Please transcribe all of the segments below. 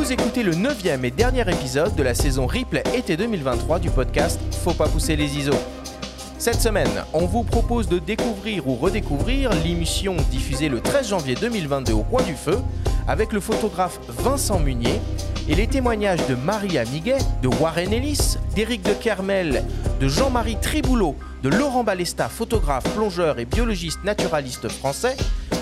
Vous écoutez le neuvième et dernier épisode de la saison replay été 2023 du podcast Faut pas pousser les ISO. Cette semaine, on vous propose de découvrir ou redécouvrir l'émission diffusée le 13 janvier 2022 au Coin du Feu avec le photographe Vincent Munier et les témoignages de Maria Miguet, de Warren Ellis, d'Éric de Kermel, de Jean-Marie Triboulot, de Laurent Balesta, photographe, plongeur et biologiste naturaliste français,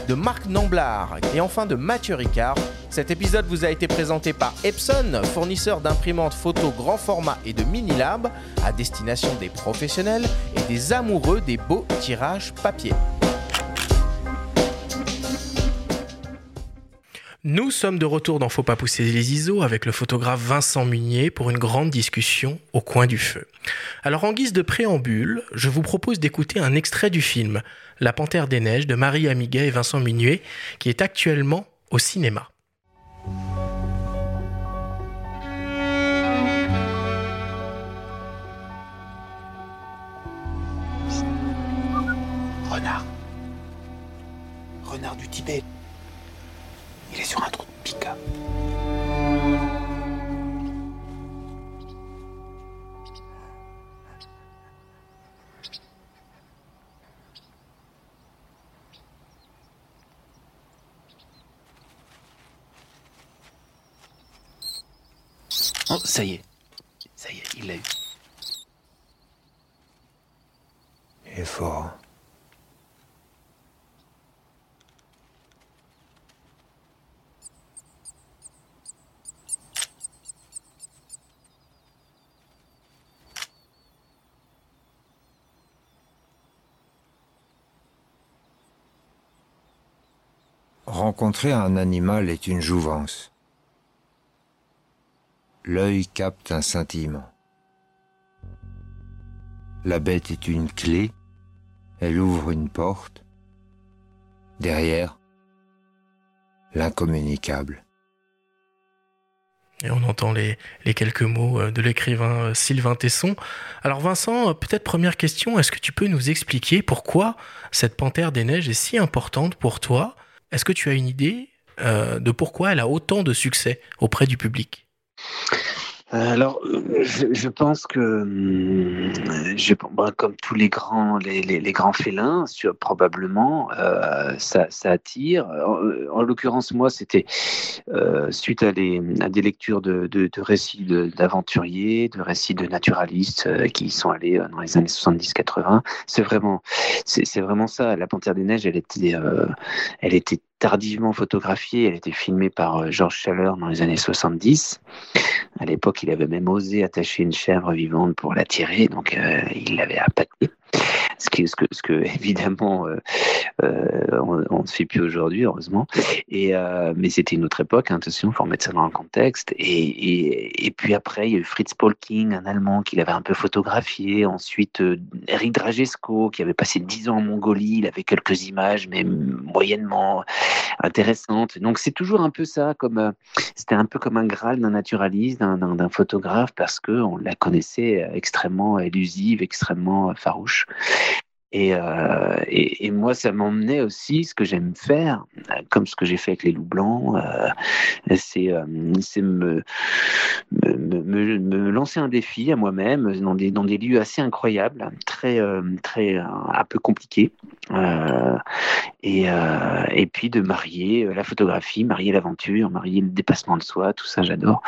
de Marc Namblard et enfin de Mathieu Ricard. Cet épisode vous a été présenté par Epson, fournisseur d'imprimantes photo grand format et de mini-lab à destination des professionnels et des amoureux des beaux tirages papier. Nous sommes de retour dans Faut pas pousser les ISO avec le photographe Vincent Munier pour une grande discussion au coin du feu. Alors en guise de préambule, je vous propose d'écouter un extrait du film La Panthère des Neiges de Marie Amiguet et Vincent Munier qui est actuellement au cinéma. Renard. Renard du Tibet. Il est sur un trou de pica. Oh, ça y est. Ça y est, il l'a eu. Il est fort. hein. Rencontrer un animal est une jouvence. L'œil capte un scintillement. La bête est une clé, elle ouvre une porte. Derrière, l'incommunicable. Et on entend les, quelques mots euh, de l'écrivain euh, Sylvain Tesson. Alors Vincent, euh, peut-être première question, est-ce que tu peux nous expliquer pourquoi cette panthère des neiges est si importante pour toi? Est-ce que tu as une idée euh, de pourquoi elle a autant de succès auprès du public? Alors, euh, je, je pense que, hum, comme tous les grands, les, grands félins, probablement, euh, ça, attire. En, en l'occurrence, moi, c'était euh, suite à, des lectures de, récits d'aventuriers, de, récits de naturalistes euh, qui sont allés euh, dans les années 70-80. C'est vraiment, c'est vraiment ça. La Panthère des Neiges, elle était, euh, elle était tardivement photographiée. Elle était filmée par euh, Georges Chaleur dans les années 70. À l'époque, il avait même osé attacher une chèvre vivante pour la tirer, donc euh, il l'avait appâtée. Ce, qui, ce, que, ce que, évidemment, euh, euh, on on ne fait plus aujourd'hui, heureusement. Et, euh, mais c'était une autre époque, hein, attention, il faut remettre ça dans le contexte. Et, et, et puis après, il y a eu Fritz Polking, un Allemand, qui l'avait un peu photographié. Ensuite, Eric Dragesco, qui avait passé 10 ans en Mongolie, il avait quelques images, mais moyennement intéressantes. Donc c'est toujours un peu ça, comme c'était un peu comme un graal d'un naturaliste, d'un- photographe, parce que on la connaissait extrêmement élusive, extrêmement farouche. Et, euh, et, et moi, ça m'emmenait aussi ce que j'aime faire, euh, comme ce que j'ai fait avec les loups blancs, euh, c'est euh, me, me, me, me lancer un défi à moi-même dans des, dans des lieux assez incroyables, très, euh, très euh, un peu compliqués, et, et puis de marier la photographie, marier l'aventure, marier le dépassement de soi, tout ça, j'adore.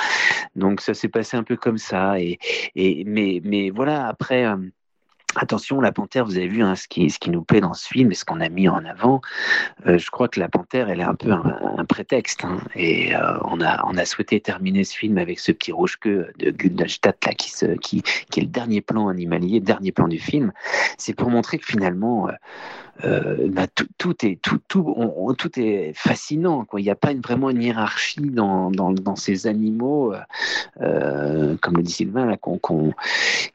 Donc ça s'est passé un peu comme ça, et, et mais, mais voilà, après. Attention, la panthère, vous avez vu hein, ce, qui, ce qui nous plaît dans ce film et ce qu'on a mis en avant. Euh, je crois que la panthère, elle est un peu un, un prétexte. hein, et euh, on, a, on a souhaité terminer ce film avec ce petit rouge-queue de Gundalstadt là, qui, se, qui, qui est le dernier plan animalier, le dernier plan du film. C'est pour montrer que finalement, euh, euh, bah, tout, tout est tout, tout, tout est fascinant. Quoi. Il n'y a pas une, vraiment une hiérarchie dans, dans, ces animaux, euh, euh, comme le dit Sylvain, là, qu'on, qu'on-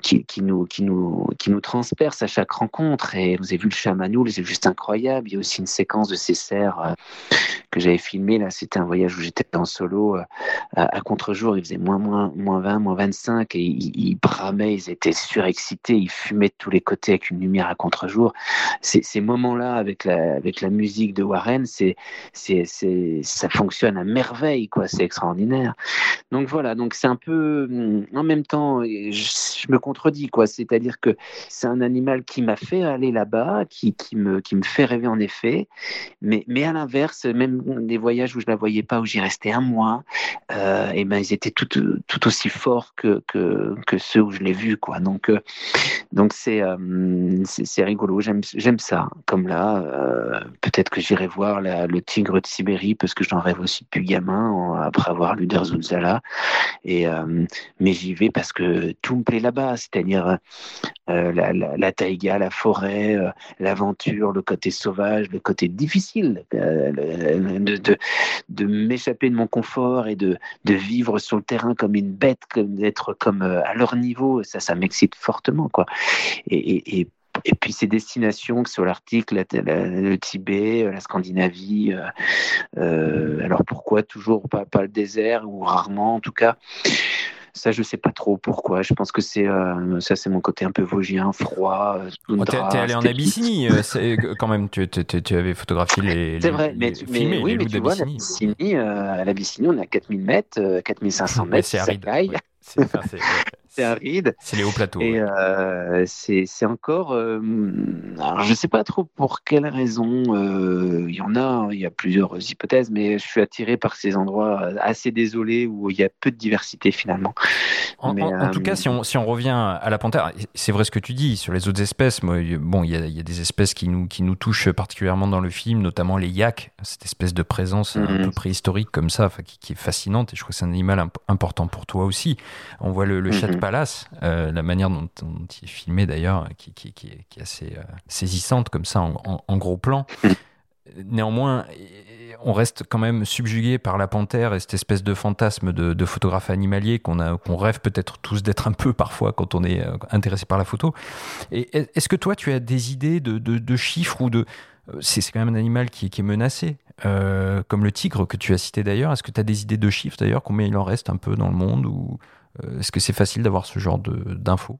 qui, qui, nous, qui, nous, qui nous transperce à chaque rencontre. Et vous avez vu le chamanoul, c'est juste incroyable. Il y a aussi une séquence de ces cerfs que j'avais filmé. Là, c'était un voyage où j'étais en solo à, contre-jour. Il faisait moins, moins, moins 20, moins 25 et ils, ils bramaient, ils étaient surexcités, ils fumaient de tous les côtés avec une lumière à contre-jour. Ces, ces moments moment-là, avec la, avec la musique de Warren, c'est, c'est, c'est, ça fonctionne à merveille, quoi. C'est extraordinaire. Donc voilà, donc c'est un peu, en même temps, je, me contredis, quoi. C'est-à-dire que c'est un animal qui m'a fait aller là-bas, qui, qui, me, qui me fait rêver en effet, mais, mais à l'inverse, même des voyages où je la voyais pas, où j'y restais un mois, euh, et ben ils étaient tout, tout aussi forts que, que, que ceux où je l'ai vu, quoi. Donc, euh, donc c'est, euh, c'est, rigolo. J'aime, j'aime ça. Comme là, euh, peut-être que j'irai voir le tigre de Sibérie parce que j'en rêve aussi depuis gamin après avoir lu Derzulzala. Et mais j'y vais parce que tout me plaît là-bas, c'est-à-dire la, la, taïga, la forêt, l'aventure, le côté sauvage, le côté difficile de, m'échapper de mon confort et de, vivre sur le terrain comme une bête, comme d'être comme à leur niveau. Ça, ça m'excite fortement, quoi. Et, puis ces destinations sur l'article, le Tibet, la Scandinavie. Euh, euh, alors pourquoi toujours pas, pas le désert ou rarement en tout cas ça, je sais pas trop pourquoi. Je pense que c'est euh, ça, c'est mon côté un peu vosgien, froid. Tu es allé en Abyssinie, quand même. Tu, tu, avais photographié les. C'est vrai, mais, mais oui, mais tu vois, l'Abyssinie, à l'Abyssinie, on a 4000 mètres, 4500 mètres. C'est aride. C'est aride. C'est les hauts plateaux. Et euh, c'est encore. Euh, alors je ne sais pas trop pour quelle raison. Euh, il y en a, il y a plusieurs hypothèses, mais je suis attiré par ces endroits assez désolés où il y a peu de diversité finalement. En, tout cas, si on, si on, revient à la panthère, c'est vrai ce que tu dis sur les autres espèces. Moi, bon, il y, a, il y, a, des espèces qui nous, qui nous touchent particulièrement dans le film, notamment les yaks, cette espèce de présence un peu mhm. préhistorique comme ça, qui, qui, est fascinante. Et je crois que c'est un animal important pour toi aussi. On voit le, le chat de mhm. Palace, euh, la manière dont, il est filmé d'ailleurs, qui, est, assez euh, saisissante comme ça en, gros plan. Néanmoins, on reste quand même subjugué par la panthère et cette espèce de fantasme de, photographe animalier qu'on rêve peut-être tous d'être un peu parfois quand on est euh, intéressé par la photo. Est-ce que toi, tu as des idées de, chiffres ou de c'est quand même un animal qui, est menacé, comme le tigre que tu as cité d'ailleurs. Est-ce que tu as des idées de chiffres d'ailleurs Combien il en reste un peu dans le monde ou est-ce que c'est facile d'avoir ce genre d'infos?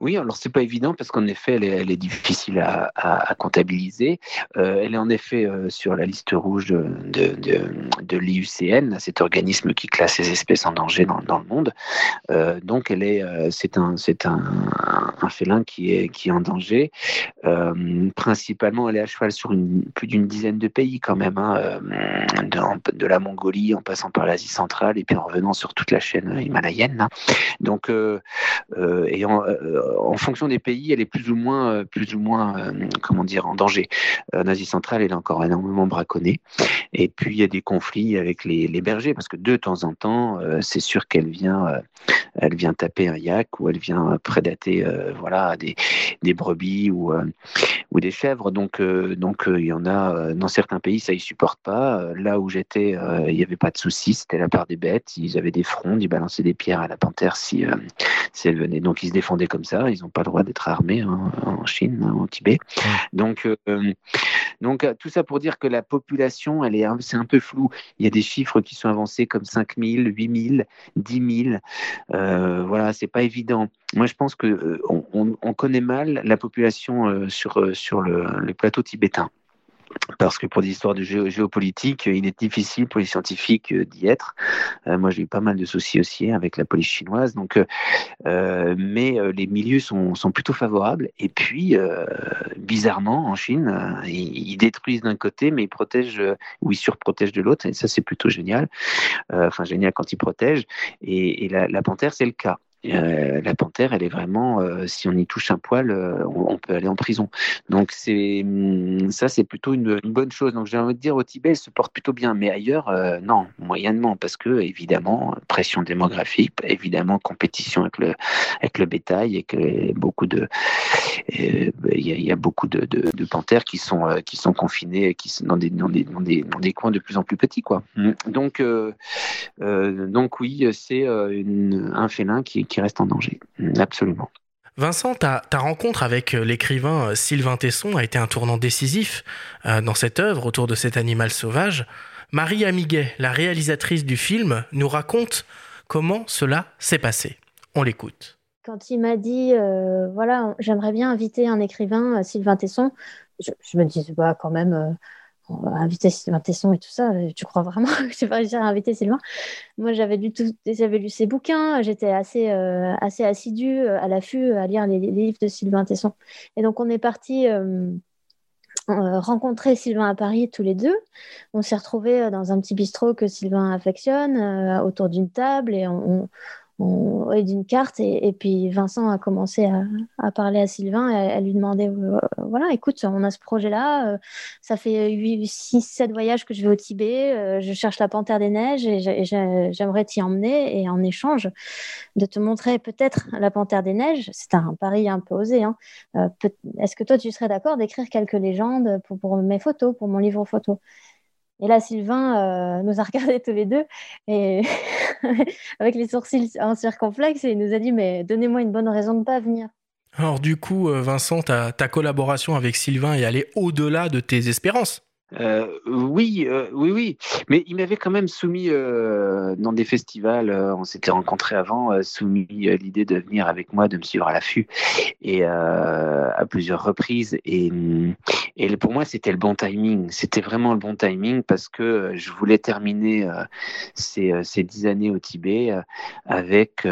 Oui, alors c'est pas évident parce qu'en effet, elle est, difficile à, comptabiliser. Euh, elle est en effet euh, sur la liste rouge de, l'IUCN, cet organisme qui classe les espèces en danger dans, le monde. Euh, donc, elle est, c'est un, c'est un, félin qui est, qui est en danger. principalement, elle est à cheval sur plus d'une dizaine de pays quand même, hein, de, la Mongolie en passant par l'Asie centrale et puis en revenant sur toute la chaîne himalayenne. Hein. Donc, ayant en fonction des pays, elle est plus ou moins, euh, plus ou moins, euh, comment dire, en danger. En Asie centrale, elle est encore énormément braconnée. Et puis il y a des conflits avec les, bergers parce que de temps en temps, euh, c'est sûr qu'elle vient, elle vient taper un yak ou elle vient prédater, voilà, des, brebis ou des chèvres. Donc donc il y en a dans certains pays, ça ils supportent pas. Là où j'étais, il n'y avait pas de souci, c'était la part des bêtes. Ils avaient des frondes, ils balançaient des pierres à la panthère si elle venait. Donc ils se défendaient comme ça ils n'ont pas le droit d'être armés hein, en Chine, hein, au Tibet. Donc, euh, donc tout ça pour dire que la population, elle est, c'est un peu flou. Il y a des chiffres qui sont avancés comme 5 000, 8 000, 10 000. Euh, voilà, c'est pas évident. Moi, je pense que euh, on, connaît mal la population euh, sur sur le plateau tibétain parce que pour des histoires de géopolitique, il est difficile pour les scientifiques euh, d'y être. Euh, moi, j'ai eu pas mal de soucis aussi avec la police chinoise, donc, euh, mais les milieux sont, sont, plutôt favorables. Et puis, bizarrement, en Chine, ils, détruisent d'un côté, mais ils protègent ou ils surprotègent de l'autre. Et ça, c'est plutôt génial. enfin, génial quand ils protègent. Et, la panthère, c'est le cas. Euh, la panthère, elle est vraiment, euh, si on y touche un poil, euh, on, peut aller en prison. Donc c'est hum, ça, c'est plutôt une, bonne chose. Donc j'ai envie de dire au Tibet, elle se porte plutôt bien, mais ailleurs, non, moyennement, parce que évidemment pression démographique, évidemment compétition avec le avec le bétail et que beaucoup de il y, a beaucoup de, panthères qui sont qui sont confinées, qui sont dans des dans des, dans des, dans des coins de plus en plus petits, quoi. Donc donc oui, c'est un félin qui qui reste en danger. Absolument. Vincent, ta, rencontre avec euh, l'écrivain euh, Sylvain Tesson a été un tournant décisif euh, dans cette œuvre autour de cet animal sauvage. Marie Amiguet, la réalisatrice du film, nous raconte comment cela s'est passé. On l'écoute. quand il m'a dit, voilà, j'aimerais bien inviter un écrivain, Sylvain Tesson, je, me disais, bah, quand même, inviter Sylvain Tesson et tout ça, tu crois vraiment que je vais réussir à inviter Sylvain Moi, j'avais lu, tout, j'avais lu ses bouquins, j'étais assez, assez assidue à l'affût à lire les, livres de Sylvain Tesson. Et donc, on est parti euh, rencontrer Sylvain à Paris tous les deux. On s'est retrouvés euh, dans un petit bistrot que Sylvain affectionne, euh, autour d'une table, et on, et d'une carte. Et, puis Vincent a commencé à, parler à Sylvain et à, lui demander euh, voilà, écoute, on a ce projet-là. Euh, ça fait 8, 6, 7 voyages que je vais au Tibet. Euh, je cherche la panthère des neiges et j'aimerais t'y emmener. Et en échange de te montrer peut-être la panthère des neiges, c'est un pari un peu osé. Hein, est-ce que toi, tu serais d'accord d'écrire quelques légendes pour mes photos, pour mon livre photo? Et là, Sylvain euh, nous a regardés tous les deux et avec les sourcils en circonflexe et il nous a dit mais donnez-moi une bonne raison de ne pas venir. Alors du coup, euh, Vincent, ta, ta collaboration avec Sylvain est allée au-delà de tes espérances. Euh, oui, euh, oui, oui. Mais il m'avait quand même soumis euh, dans des festivals, on s'était rencontrés avant, soumis l'idée de venir avec moi, de me suivre à l'affût, et à plusieurs reprises. Et, et pour moi, c'était le bon timing. C'était vraiment le bon timing parce que je voulais terminer ces, ces dix années au Tibet avec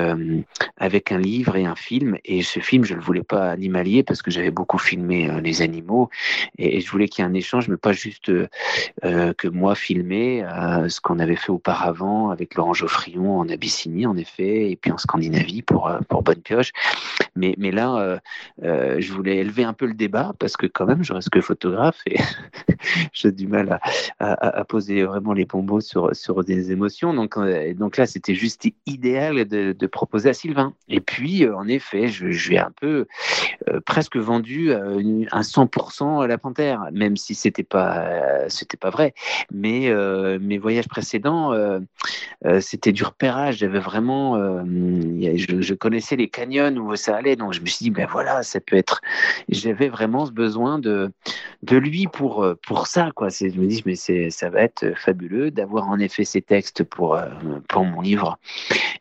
avec un livre et un film. Et ce film, je le voulais pas animalier parce que j'avais beaucoup filmé les animaux, et je voulais qu'il y ait un échange, mais pas juste euh, que moi filmer euh, ce qu'on avait fait auparavant avec Laurent Geoffrion en Abyssinie, en effet, et puis en Scandinavie pour, euh, pour Bonne Pioche. Mais, mais là, je voulais élever un peu le débat parce que quand même, je reste que photographe et j'ai du mal à, à, poser vraiment les bons sur, sur des émotions. Donc, donc là, c'était juste idéal de, proposer à Sylvain. Et puis, en effet, je, je ai un peu presque vendu un 100% à la Panthère, même si c'était pas euh, c'était pas vrai. Mais euh, mes voyages précédents, euh, c'était du repérage. J'avais vraiment, je, connaissais les canyons où ça allait, donc je me suis dit, ben voilà, ça peut être. J'avais vraiment ce besoin de de lui pour pour ça, quoi. Je me dis, mais ça va être fabuleux d'avoir en effet ces textes pour pour mon livre.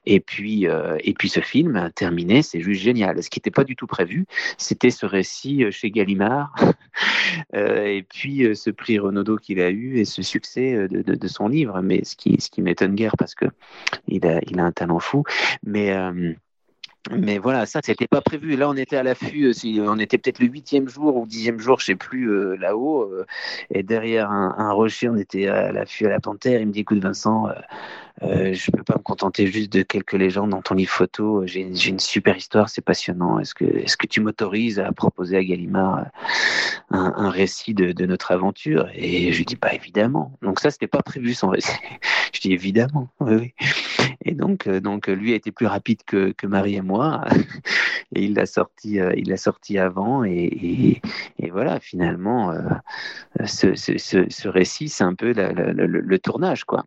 Et puis et puis ce film terminé, c'est juste génial. Ce qui n'était pas du tout prévu, c'était ce récit chez Gallimard, et puis ce prix Renaudot qu'il a eu et ce succès euh, de, son livre. Mais ce qui, ce qui m'étonne guère parce que il a, il a un talent fou. Mais euh, mais voilà, ça, c'était pas prévu. Là, on était à l'affût. Euh, on était peut-être le huitième jour ou dixième jour, je sais plus, là-haut. et derrière un, rocher, on était à l'affût à la panthère. Il me dit, écoute, Vincent, euh, je peux pas me contenter juste de quelques légendes dans ton livre photo. J'ai une super histoire, c'est passionnant. Est-ce que, est-ce que tu m'autorises à proposer à Gallimard un, un récit de, de, notre aventure? Et je lui dis, pas bah, évidemment. Donc ça, c'était pas prévu son récit. je dis évidemment, oui, oui. Et donc, euh, donc lui a été plus rapide que, que Marie et moi, et il l'a sorti, euh, il l'a sorti avant, et, et, et, voilà, finalement, euh, ce, ce, ce, récit, c'est un peu le, le tournage, quoi.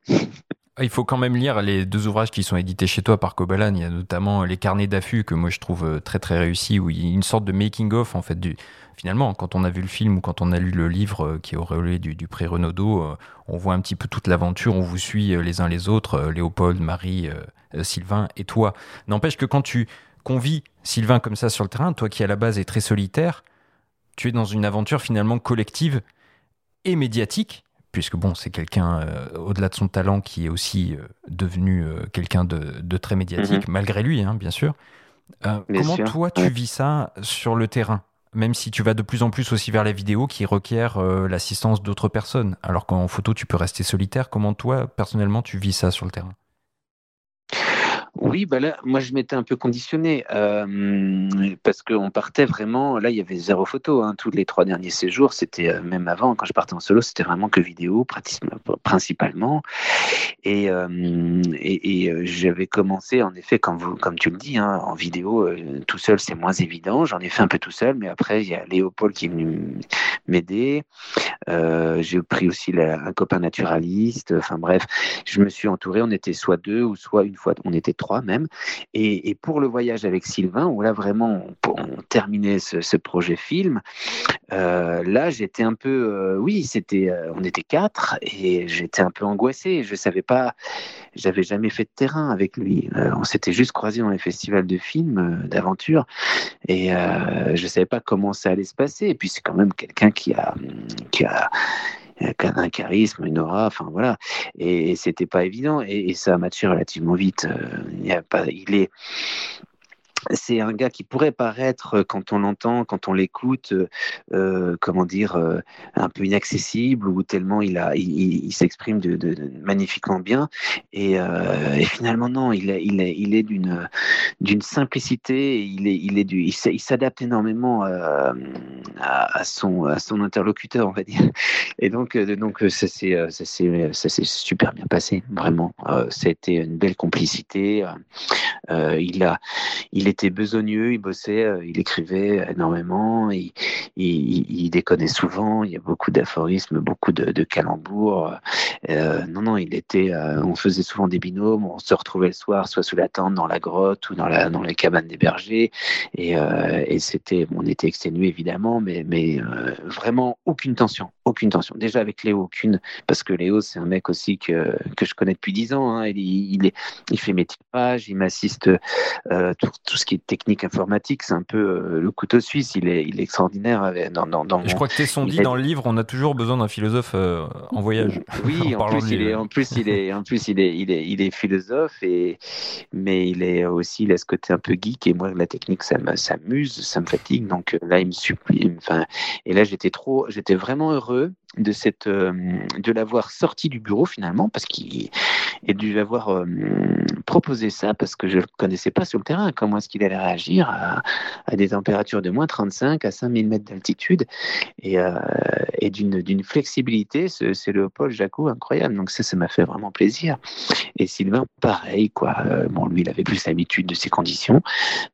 Ah, il faut quand même lire les deux ouvrages qui sont édités chez toi par Kobalan. Il y a notamment Les Carnets d'affût que moi je trouve euh, très très réussi, où il y a une sorte de making-of en fait du. Finalement, quand on a vu le film ou quand on a lu le livre euh, qui est auréolé du, du pré Renaudot, euh, on voit un petit peu toute l'aventure, on vous suit les uns les autres, Léopold, Marie, Sylvain et toi. N'empêche que quand tu convies Sylvain comme ça sur le terrain, toi qui à la base est très solitaire, tu es dans une aventure finalement collective et médiatique puisque bon, c'est quelqu'un, euh, au-delà de son talent, qui est aussi euh, devenu euh, quelqu'un de, très médiatique, mhm. malgré lui, hein, bien sûr. comment toi, tu vis ça sur le terrain même si tu vas de plus en plus aussi vers la vidéo qui requiert l'assistance d'autres personnes, alors qu'en photo tu peux rester solitaire, comment toi personnellement tu vis ça sur le terrain? Oui, bah là, moi je m'étais un peu conditionné euh, parce qu'on partait vraiment. Là, il y avait zéro photo. Hein, tous les trois derniers séjours, c'était euh, même avant quand je partais en solo, c'était vraiment que vidéo, principalement. Et, euh, j'avais commencé en effet, comme vous, comme tu le dis, hein, en vidéo, tout seul c'est moins évident. J'en ai fait un peu tout seul, mais après il y a Léopold qui est venu m'aider. J'ai pris aussi un copain naturaliste. Enfin bref, je me suis entouré. On était soit deux ou soit une fois, on était trois même. Et, pour le voyage avec Sylvain, où là vraiment on, terminait ce, projet film, euh, là j'étais un peu, euh, oui, c'était, euh, on était quatre et j'étais un peu angoissé. Je savais pas, j'avais jamais fait de terrain avec lui. on s'était juste croisés dans les festivals de films, d'aventure, et je savais pas comment ça allait se passer. Et puis c'est quand même quelqu'un qui a un charisme, une aura, enfin voilà. Et, c'était pas évident et, ça a matché relativement vite. Euh, il, a pas, il est c'est un gars qui pourrait paraître, euh, quand on l'entend, quand on l'écoute, euh, euh, comment dire, un peu inaccessible ou tellement il a, il, s'exprime de, magnifiquement bien. Et, finalement non, il est, il est d'une, d'une simplicité. Il est, il est du, il s'adapte énormément à, son, à son interlocuteur, on va dire. Et donc, donc ça s'est, ça s'est, super bien passé, vraiment. C'était une belle complicité. il a, il était besogneux, il bossait, euh, il écrivait énormément, il, il, déconnait souvent, il y a beaucoup d'aphorismes, beaucoup de, calembours. Euh, non, non, il était, euh, on faisait souvent des binômes, on se retrouvait le soir, soit sous la tente, dans la grotte ou dans, dans les cabanes des bergers, et, et c'était, on était exténué évidemment, mais, mais vraiment aucune tension, aucune tension. Déjà avec Léo, aucune, parce que Léo, c'est un mec aussi que, que je connais depuis dix ans. Hein, il, il, est, il fait mes tirages, il m'assiste tout, tout, ce qui est technique informatique, c'est un peu euh, le couteau suisse. Il est, il est extraordinaire. Avec, dans, dans, je crois que son dit dans le livre, on a toujours besoin d'un philosophe euh, en voyage. Oui, en, plus, il est, en plus, il est, en plus, il est, il est, il est philosophe et mais il est aussi, il a ce côté un peu geek et moi, la technique, ça m'amuse, ça me fatigue. Donc euh, là, il me supplie. Enfin, et là, j'étais trop, j'étais vraiment heureux 0 de cette, de l'avoir sorti du bureau finalement parce qu'il et de lui avoir proposé ça parce que je ne connaissais pas sur le terrain comment est-ce qu'il allait réagir à, des températures de moins 35 à 5000 mètres d'altitude? Et, euh, et d'une flexibilité, c'est Léopold Jacot incroyable. Donc ça, ça m'a fait vraiment plaisir. Et Sylvain, pareil, quoi. Euh, bon, lui, il avait plus l'habitude de ces conditions,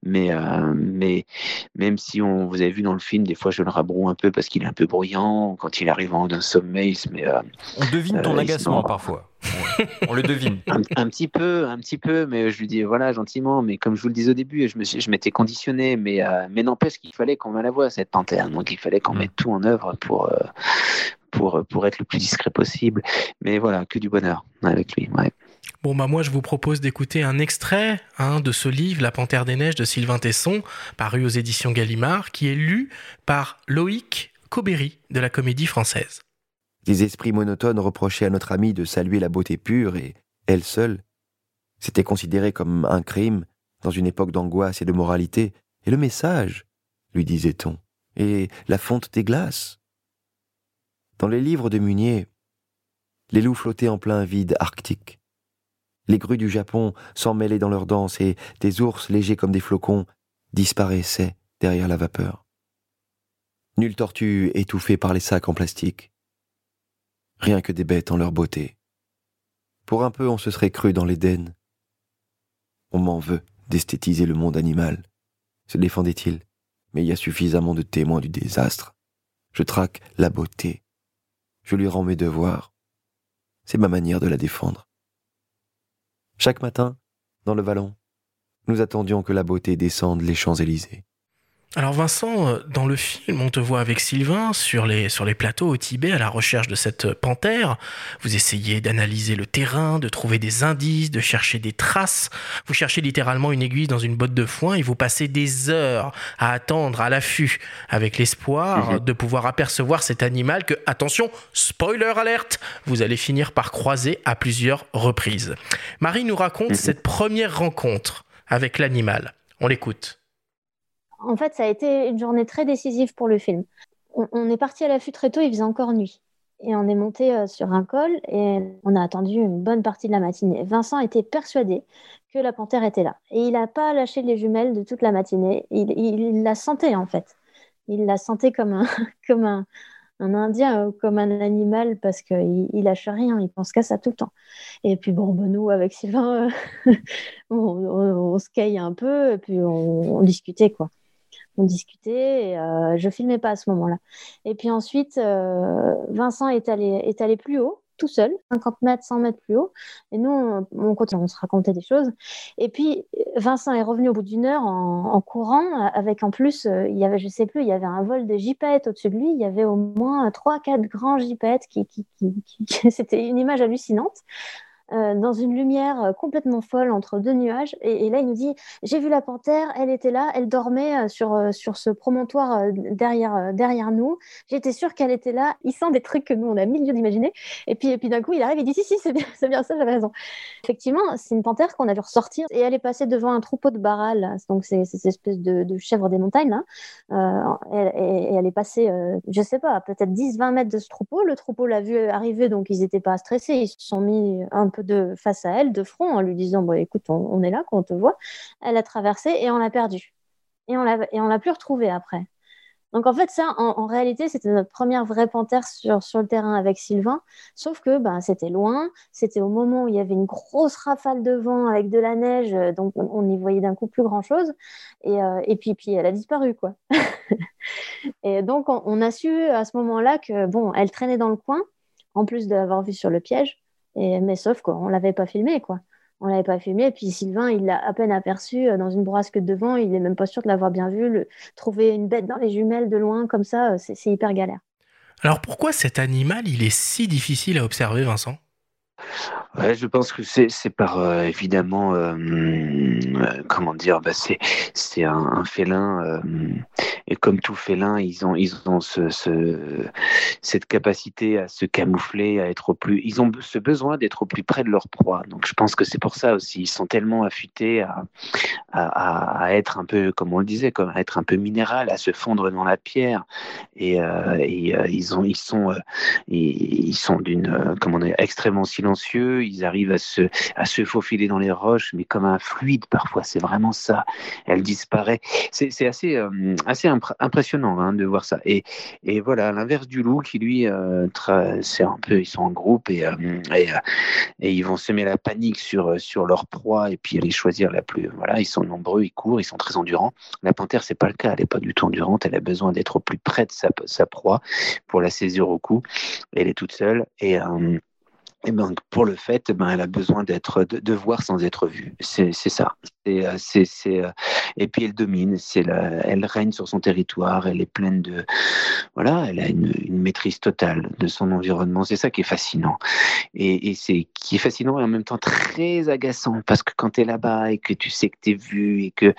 mais, euh, mais même si on, vous avez vu dans le film, des fois je le rabroue un peu parce qu'il est un peu bruyant quand il arrive en d'un sommet. Mais, on devine ton agacement parfois on le devine. Un, petit peu, un petit peu, mais je lui dis voilà gentiment. Mais comme je vous le disais au début, je me je m'étais conditionné, mais euh, mais n'empêche qu'il fallait qu'on la voix cette panthère. Donc il fallait qu'on mm. mette tout en œuvre pour euh, pour pour être le plus discret possible. Mais voilà, que du bonheur avec lui. Bon, bah moi, je vous propose d'écouter un extrait hein, de ce livre, La Panthère des Neiges de Sylvain Tesson, paru aux éditions Gallimard, qui est lu par Loïc Cobéry de la Comédie Française. Les esprits monotones reprochaient à notre amie de saluer la beauté pure et, elle seule, c'était considéré comme un crime dans une époque d'angoisse et de moralité. Et le message, lui disait-on, et la fonte des glaces. Dans les livres de Munier, les loups flottaient en plein vide arctique. Les grues du Japon s'en mêlaient dans leur danse et des ours légers comme des flocons disparaissaient derrière la vapeur. Nulle tortue étouffée par les sacs en plastique rien que des bêtes en leur beauté. Pour un peu on se serait cru dans l'Éden. On m'en veut d'esthétiser le monde animal, se défendait-il, mais il y a suffisamment de témoins du désastre. Je traque la beauté. Je lui rends mes devoirs. C'est ma manière de la défendre. Chaque matin, dans le vallon, nous attendions que la beauté descende les Champs-Élysées. Alors Vincent, euh, dans le film, on te voit avec Sylvain sur les, sur les plateaux au Tibet à la recherche de cette panthère. Vous essayez d'analyser le terrain, de trouver des indices, de chercher des traces. Vous cherchez littéralement une aiguille dans une botte de foin et vous passez des heures à attendre à l'affût avec l'espoir mhm. de pouvoir apercevoir cet animal que, attention, spoiler alerte, vous allez finir par croiser à plusieurs reprises. Marie nous raconte mhm. cette première rencontre avec l'animal. On l'écoute en fait, ça a été une journée très décisive pour le film. On, est parti à l'affût très tôt, il faisait encore nuit. Et on est monté euh, sur un col et on a attendu une bonne partie de la matinée. Vincent était persuadé que la panthère était là. Et il n'a pas lâché les jumelles de toute la matinée. Il, la sentait en fait. Il la sentait comme un, comme un, Indien comme un animal parce qu'il il lâche rien, il pense qu'à ça tout le temps. Et puis bon, nous, avec Sylvain, on, se caille un peu et puis on discutait quoi on discutait. Et, euh, je filmais pas à ce moment-là. Et puis ensuite, euh, Vincent est allé, est allé plus haut tout seul, 50 mètres, 100 mètres plus haut. Et nous, on, on continue, on se racontait des choses. Et puis, Vincent est revenu au bout d'une heure en, courant, avec en plus, euh, il y avait, je sais plus, il y avait un vol de jipettes au-dessus de lui. Il y avait au moins 3-4 grands jipettes c'était une image hallucinante. Euh, dans une lumière euh, complètement folle entre deux nuages. Et, là, il nous dit J'ai vu la panthère, elle était là, elle dormait euh, sur, sur ce promontoire derrière, derrière nous. J'étais sûre qu'elle était là. Il sent des trucs que nous, on a mille lieux d'imaginer. Et puis, et puis d'un coup, il arrive et dit Si, si, c'est bien, bien ça, j'avais raison. Effectivement, c'est une panthère qu'on a vu ressortir et elle est passée devant un troupeau de barral. Donc, c'est cette espèce de, chèvre des montagnes. Là. et, elle est passée, je sais pas, peut-être 10-20 mètres de ce troupeau. Le troupeau l'a vu arriver, donc ils n'étaient pas stressés. Ils se sont mis un peu de face à elle, de front, en lui disant bon, écoute, on, est là quand on te voit. Elle a traversé et on l'a perdu. Et on on l'a plus retrouvée après. Donc en fait, ça, en, réalité, c'était notre première vraie panthère sur, sur le terrain avec Sylvain. Sauf que ben, c'était loin, c'était au moment où il y avait une grosse rafale de vent avec de la neige, euh, donc on n'y voyait d'un coup plus grand-chose. Et, euh, et puis, puis elle a disparu, quoi. et donc on, on, a su à ce moment-là que, bon, elle traînait dans le coin, en plus de l'avoir vue sur le piège mais sauf qu'on ne l'avait pas filmé, quoi. On l'avait pas filmé, et puis Sylvain, il l'a à peine aperçu euh, dans une brasque devant, il n'est même pas sûr de l'avoir bien vu. trouver une bête dans les jumelles de loin, comme ça, euh, c'est hyper galère. Alors pourquoi cet animal, il est si difficile à observer, Vincent? Ouais, je pense que c'est c'est par euh, évidemment euh, euh, comment dire bah c'est c'est un, un, félin et comme tout félin ils ont ils ont ce, ce, cette capacité à se camoufler à être au plus ils ont ce besoin d'être au plus près de leur proie donc je pense que c'est pour ça aussi ils sont tellement affûtés à, à, être un peu comme on le disait comme à être un peu minéral à se fondre dans la pierre et, et ils ont ils sont ils, ils sont d'une comment dire extrêmement silencieux ils arrivent à se, à se faufiler dans les roches, mais comme un fluide parfois, c'est vraiment ça. Elle disparaît. C'est assez, euh, impressionnant hein, de voir ça. Et, et voilà, l'inverse du loup qui lui, euh, c'est un peu, ils sont en groupe et, euh, et, et, ils vont semer la panique sur, sur leur proie et puis aller choisir la plus. Voilà, ils sont nombreux, ils courent, ils sont très endurants. La panthère, c'est pas le cas, elle n'est pas du tout endurante, elle a besoin d'être au plus près de sa, sa proie pour la saisir au cou. Elle est toute seule et et ben, pour le fait, ben, elle a besoin d'être, de, voir sans être vue. C'est, ça. C'est, euh, c'est, euh, et puis elle domine. C'est elle règne sur son territoire. Elle est pleine de, voilà, elle a une, maîtrise totale de son environnement. C'est ça qui est fascinant. Et, et, c'est qui est fascinant et en même temps très agaçant parce que quand tu es là-bas et que tu sais que tu es vu et que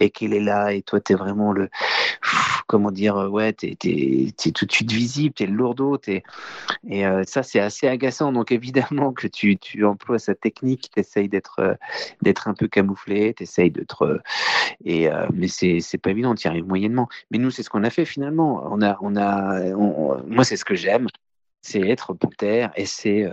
et qu'elle est là et toi tu es vraiment le, comment dire, ouais, tu es, tout de suite visible, tu es lourdeau. et euh, ça c'est assez agaçant. Donc évidemment évidemment que tu, tu emploies sa technique, tu essayes d'être euh, d'être un peu camouflé, tu essayes d'être. Euh, et, euh, mais c'est pas évident, tu y arrives moyennement. Mais nous, c'est ce qu'on a fait finalement. On a, on a, moi, c'est ce que j'aime c'est être panthère et c'est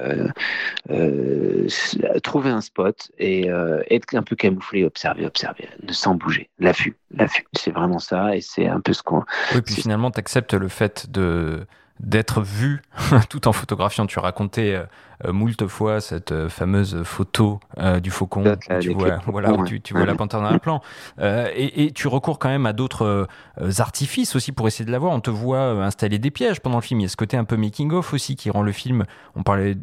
trouver un spot et être un peu camouflé, observer, observer, ne sans bouger. L'affût, l'affût, c'est vraiment ça et c'est un peu ce qu'on. Oui, puis finalement, tu acceptes le fait de d'être vu tout en photographiant. Tu racontais euh, euh, moult fois cette euh, fameuse photo du faucon tu vois, voilà, tu, vois la panthère dans un plan. Et, et, tu recours quand même à d'autres artifices aussi pour essayer de la voir. On te voit installer des pièges pendant le film. Il y a ce côté un peu making-of aussi qui rend le film. On parlait,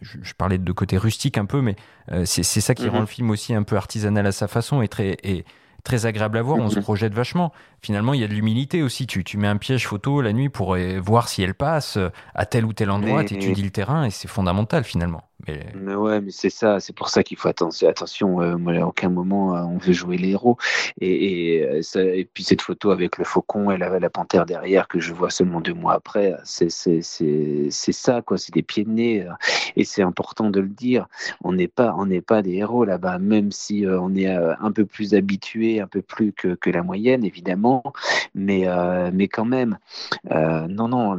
je, parlais de côté rustique un peu, mais c'est ça qui mm-hmm. rend le film aussi un peu artisanal à sa façon et très. Et, très agréable à voir, on se mm-hmm. projette vachement. Finalement, il y a de l'humilité aussi. Tu, tu mets un piège photo la nuit pour euh, voir si elle passe euh, à tel ou tel endroit, tu étudies le terrain et c'est fondamental finalement. Mais... ouais, mais c'est ça, c'est pour ça qu'il faut attention. attention euh, à aucun moment on veut jouer les héros. Et, ça, et, puis cette photo avec le faucon et la, la panthère derrière que je vois seulement deux mois après, c'est ça, quoi. C'est des pieds de nez. Et c'est important de le dire. On n'est pas, pas des héros là-bas, même si on est un peu plus habitué, un peu plus que, que la moyenne, évidemment mais, euh, mais quand même, euh, non, non,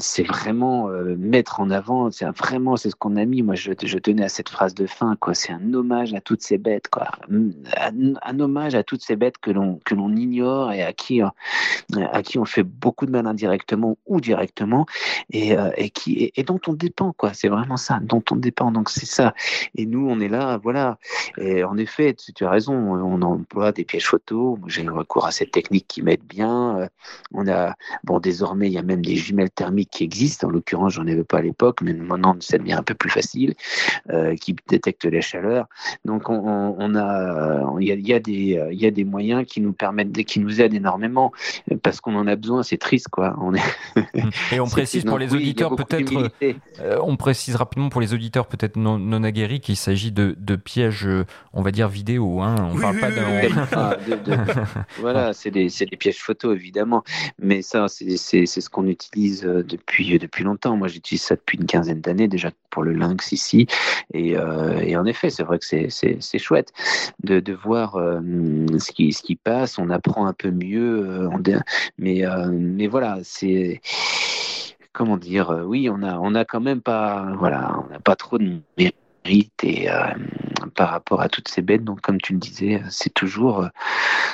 c'est vraiment euh, mettre en avant, c'est vraiment, c'est ce qu'on a mis. Moi, je, tenais à cette phrase de fin, quoi. C'est un hommage à toutes ces bêtes, quoi. Un, hommage à toutes ces bêtes que l'on que l'on ignore et à qui à qui on fait beaucoup de mal indirectement ou directement et, et qui et, dont on dépend, quoi. C'est vraiment ça, dont on dépend. Donc c'est ça. Et nous, on est là, voilà. Et en effet, tu, as raison. On emploie des pièges photos. J'ai recours à cette technique qui m'aide bien. On a bon désormais il y a même des jumelles thermiques qui existent. En l'occurrence, j'en avais pas à l'époque, mais maintenant ça devient un peu plus facile, euh, qui détectent les chaleurs. Donc on, a, il y a, des, il y a des moyens qui nous permettent, qui nous aident énormément parce qu'on en a besoin. C'est triste, quoi. On est Et on précise pour les auditeurs peut-être, euh, on précise rapidement pour les auditeurs peut-être non, non aguerris qu'il s'agit de, de, pièges, on va dire vidéo. Hein. On parle pas de, voilà, c'est des, des, pièges photo évidemment, mais ça c'est ce qu'on utilise euh, depuis depuis longtemps. Moi j'utilise ça depuis une quinzaine d'années déjà pour le lynx ici, et, euh, et en effet c'est vrai que c'est chouette de, voir ce qui ce qui passe. On apprend un peu mieux, mais mais voilà c'est comment dire, euh, oui, on a, quand même pas, voilà, on n'a pas trop de mérite et euh, par rapport à toutes ces bêtes. Donc, comme tu le disais, c'est toujours euh,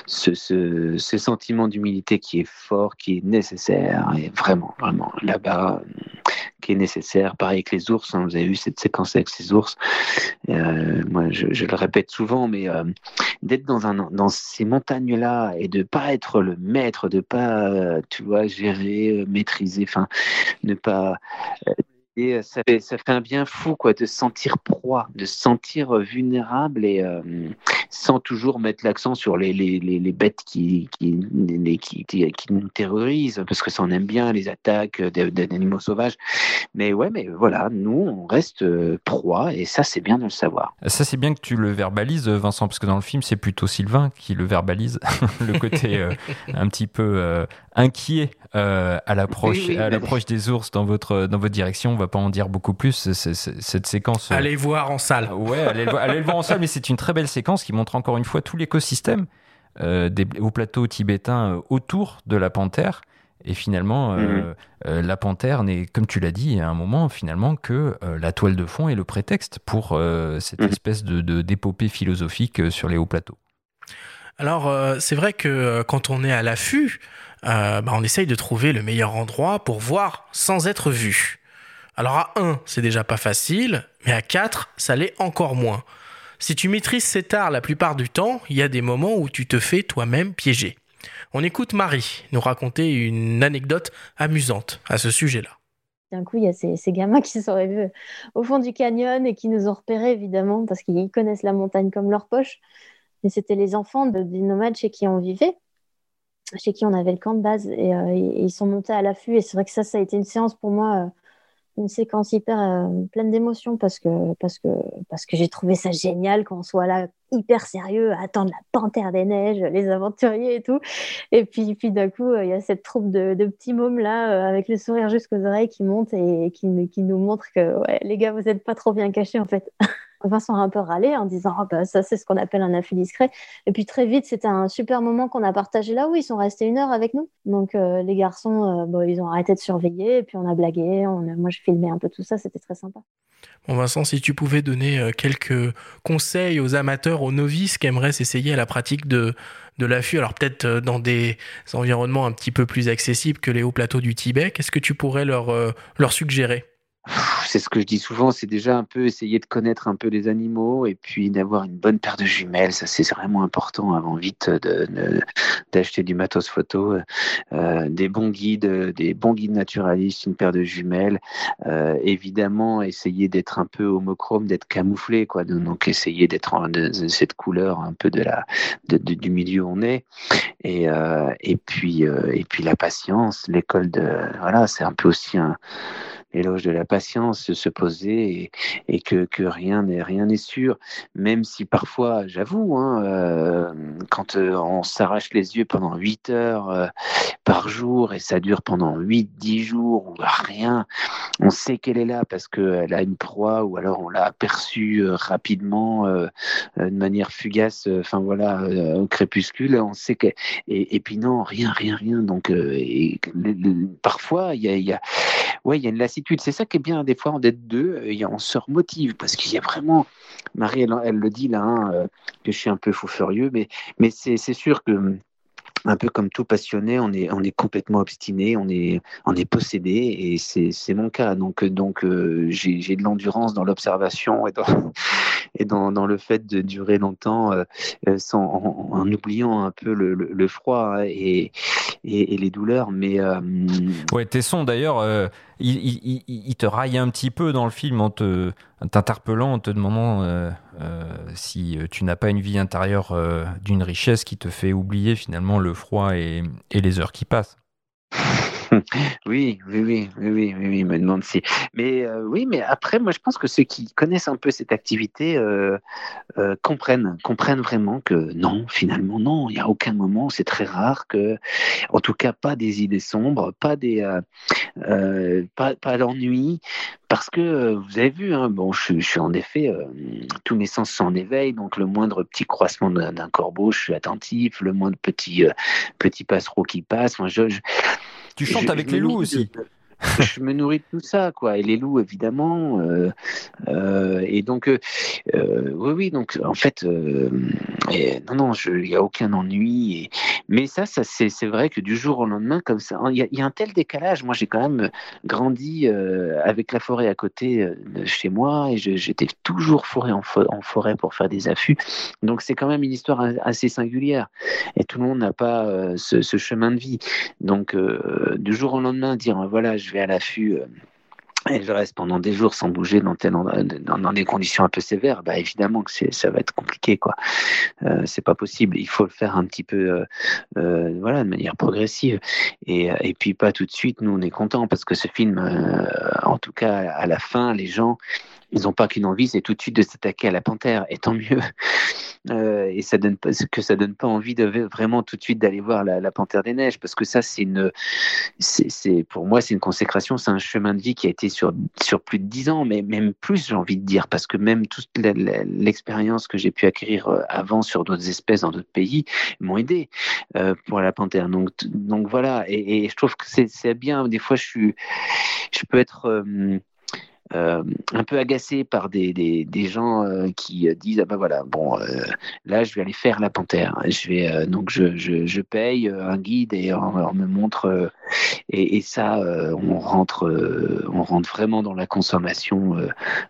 ce, ce, sentiment d'humilité qui est fort, qui est nécessaire et vraiment, vraiment là-bas qui est nécessaire. Pareil avec les ours, hein, vous avez vu cette séquence avec ces ours. Euh, moi, je, le répète souvent, mais euh, d'être dans, dans ces montagnes-là et de pas être le maître, de pas, euh, tu vois, gérer, maîtriser, enfin, ne pas et ça fait, ça fait un bien fou quoi, de se sentir proie, de se sentir vulnérable et sans toujours mettre l'accent sur les, les, les, bêtes qui, qui, qui, qui, nous terrorisent, parce que ça on aime bien, les attaques d'animaux sauvages. Mais ouais, mais voilà, nous, on reste euh, proie, et ça, c'est bien de le savoir. Ça, c'est bien que tu le verbalises, Vincent, parce que dans le film, c'est plutôt Sylvain qui le verbalise, le côté euh, un petit peu euh, inquiet à l'approche à l'approche des ours dans votre, dans votre direction. On va pas en dire beaucoup plus, cette séquence. Allez voir en salle. Ouais, allez, allez le voir en salle, mais c'est une très belle séquence qui montre encore une fois tout l'écosystème euh, au plateau tibétain euh, autour de la panthère. Et finalement, euh, mhm. la panthère n'est, comme tu l'as dit, à un moment, finalement, que la toile de fond est le prétexte pour cette mhm. espèce de, d'épopée philosophique sur les hauts plateaux. Alors, c'est vrai que quand on est à l'affût, bah, on essaye de trouver le meilleur endroit pour voir sans être vu. Alors, à 1, c'est déjà pas facile, mais à 4, ça l'est encore moins. Si tu maîtrises cet art la plupart du temps, il y a des moments où tu te fais toi-même piéger. On écoute Marie nous raconter une anecdote amusante à ce sujet-là. D'un coup, il y a ces, gamins qui sont rêvés au fond du canyon et qui nous ont repérés, évidemment, parce qu'ils connaissent la montagne comme leur poche. Mais c'était les enfants des nomades chez qui on vivait, chez qui on avait le camp de base. Et, euh, ils sont montés à l'affût. Et c'est vrai que ça, ça a été une séance pour moi euh, une séquence hyper euh, pleine d'émotions parce que, parce que, parce que j'ai trouvé ça génial qu'on soit là hyper sérieux à attendre la panthère des neiges, les aventuriers et tout. Et puis, puis d'un coup, euh, il y a cette troupe de, de petits mômes là euh, avec le sourire jusqu'aux oreilles qui montent et qui, nous montrent que ouais, les gars, vous n'êtes pas trop bien cachés en fait. Vincent a un peu râlé en disant oh, bah, ça c'est ce qu'on appelle un affût discret. Et puis très vite c'était un super moment qu'on a partagé là où ils sont restés une heure avec nous. Donc euh, les garçons euh, ils ont arrêté de surveiller et puis on a blagué. On moi je filmais un peu tout ça, c'était très sympa. Bon Vincent, si tu pouvais donner euh, quelques conseils aux amateurs, aux novices qui aimeraient s'essayer à la pratique de, de l'affût, alors peut-être dans des environnements un petit peu plus accessibles que les hauts plateaux du Tibet, qu'est-ce que tu pourrais leur, leur suggérer? C'est ce que je dis souvent, c'est déjà un peu essayer de connaître un peu les animaux et puis d'avoir une bonne paire de jumelles. Ça, c'est vraiment important avant vite d'acheter du matos photo, euh, des bons guides, des bons guides naturalistes, une paire de jumelles. Euh, évidemment, essayer d'être un peu homochrome, d'être camouflé, quoi. Donc, essayer d'être de, cette couleur un peu de la, du milieu où on est. Et, euh, et puis, et puis la patience, l'école de, voilà, c'est un peu aussi un l'éloge de la patience, se poser et, que, que rien n'est rien n'est sûr, même si parfois, j'avoue, hein, euh, quand euh, on s'arrache les yeux pendant 8 heures euh, par jour et ça dure pendant 8-10 jours ou rien, on sait qu'elle est là parce qu'elle a une proie ou alors on l'a aperçue rapidement de manière fugace, enfin voilà, au crépuscule, on sait que et, et, puis non, rien, rien, rien. Donc et, parfois il y a, y a ouais, il y a une lassitude. C'est ça qui est bien des fois en d'être deux, et on se remotive parce qu'il y a vraiment, Marie, elle, le dit là, hein, que je suis un peu fou furieux, mais, mais c'est sûr que un peu comme tout passionné, on est, on est complètement obstiné, on est, on est possédé, et c'est mon cas. Donc, donc euh, j'ai de l'endurance dans l'observation et, dans, et dans, dans, le fait de durer longtemps euh, euh, sans, en, oubliant un peu le, le, froid et, et, les douleurs. Mais ouais, Tesson d'ailleurs, il, il, il, te raille un petit peu dans le film en te t'interpellant, en te demandant euh, euh, si euh, tu n'as pas une vie intérieure d'une richesse qui te fait oublier finalement le froid et les heures qui passent. Oui, oui, oui, oui, oui, oui, me demande si. Mais euh, oui, mais après, moi, je pense que ceux qui connaissent un peu cette activité euh, euh, comprennent, comprennent vraiment que non, finalement, non, il n'y a aucun moment, c'est très rare que, en tout cas, pas des idées sombres, pas des, pas, pas l'ennui, parce que vous avez vu, hein, bon, je, je, suis en effet, tous mes sens sont en éveil, donc le moindre petit croissement d'un corbeau, je suis attentif, le moindre petit petit passereau qui passe, moi, je tu chantes avec les loups aussi. je me nourris de tout ça, quoi. Et les loups, évidemment. Euh, euh, et donc, euh, oui, oui, donc, en fait, non, non, il n'y a aucun ennui. Mais ça, ça c'est vrai que du jour au lendemain, comme ça, il y, a un tel décalage. Moi, j'ai quand même grandi avec la forêt à côté de chez moi et j'étais toujours forêt en, en, forêt pour faire des affûts. Donc, c'est quand même une histoire assez singulière. Et tout le monde n'a pas ce, ce, chemin de vie. Donc, du jour au lendemain, dire, voilà, je je vais à l'affût euh, et je reste pendant des jours sans bouger dans, des conditions un peu sévères, bah évidemment que ça va être compliqué, quoi. Euh, c'est pas possible. Il faut le faire un petit peu, euh, euh, voilà, de manière progressive. Et, et, puis pas tout de suite. Nous, on est content parce que ce film, en tout cas à la fin, les gens, ils n'ont pas qu'une envie, c'est tout de suite de s'attaquer à la panthère. Et tant mieux. Euh, et ça donne pas, que ça donne pas envie de vraiment tout de suite d'aller voir la, Panthère des Neiges, parce que ça, c'est une, c'est pour moi, c'est une consécration, c'est un chemin de vie qui a été sur sur plus de dix ans, mais même plus, j'ai envie de dire, parce que même toute l'expérience que j'ai pu acquérir euh, avant sur d'autres espèces dans d'autres pays m'ont aidé euh, pour la panthère. Donc donc voilà, et, je trouve que c'est bien. Des fois, je suis, je peux être euh, un peu agacé par des, des, gens euh, qui disent ah ben voilà bon euh, là je vais aller faire la panthère. Je vais donc je, je, je, paye un guide et on, me montre et, ça on rentre on rentre vraiment dans la consommation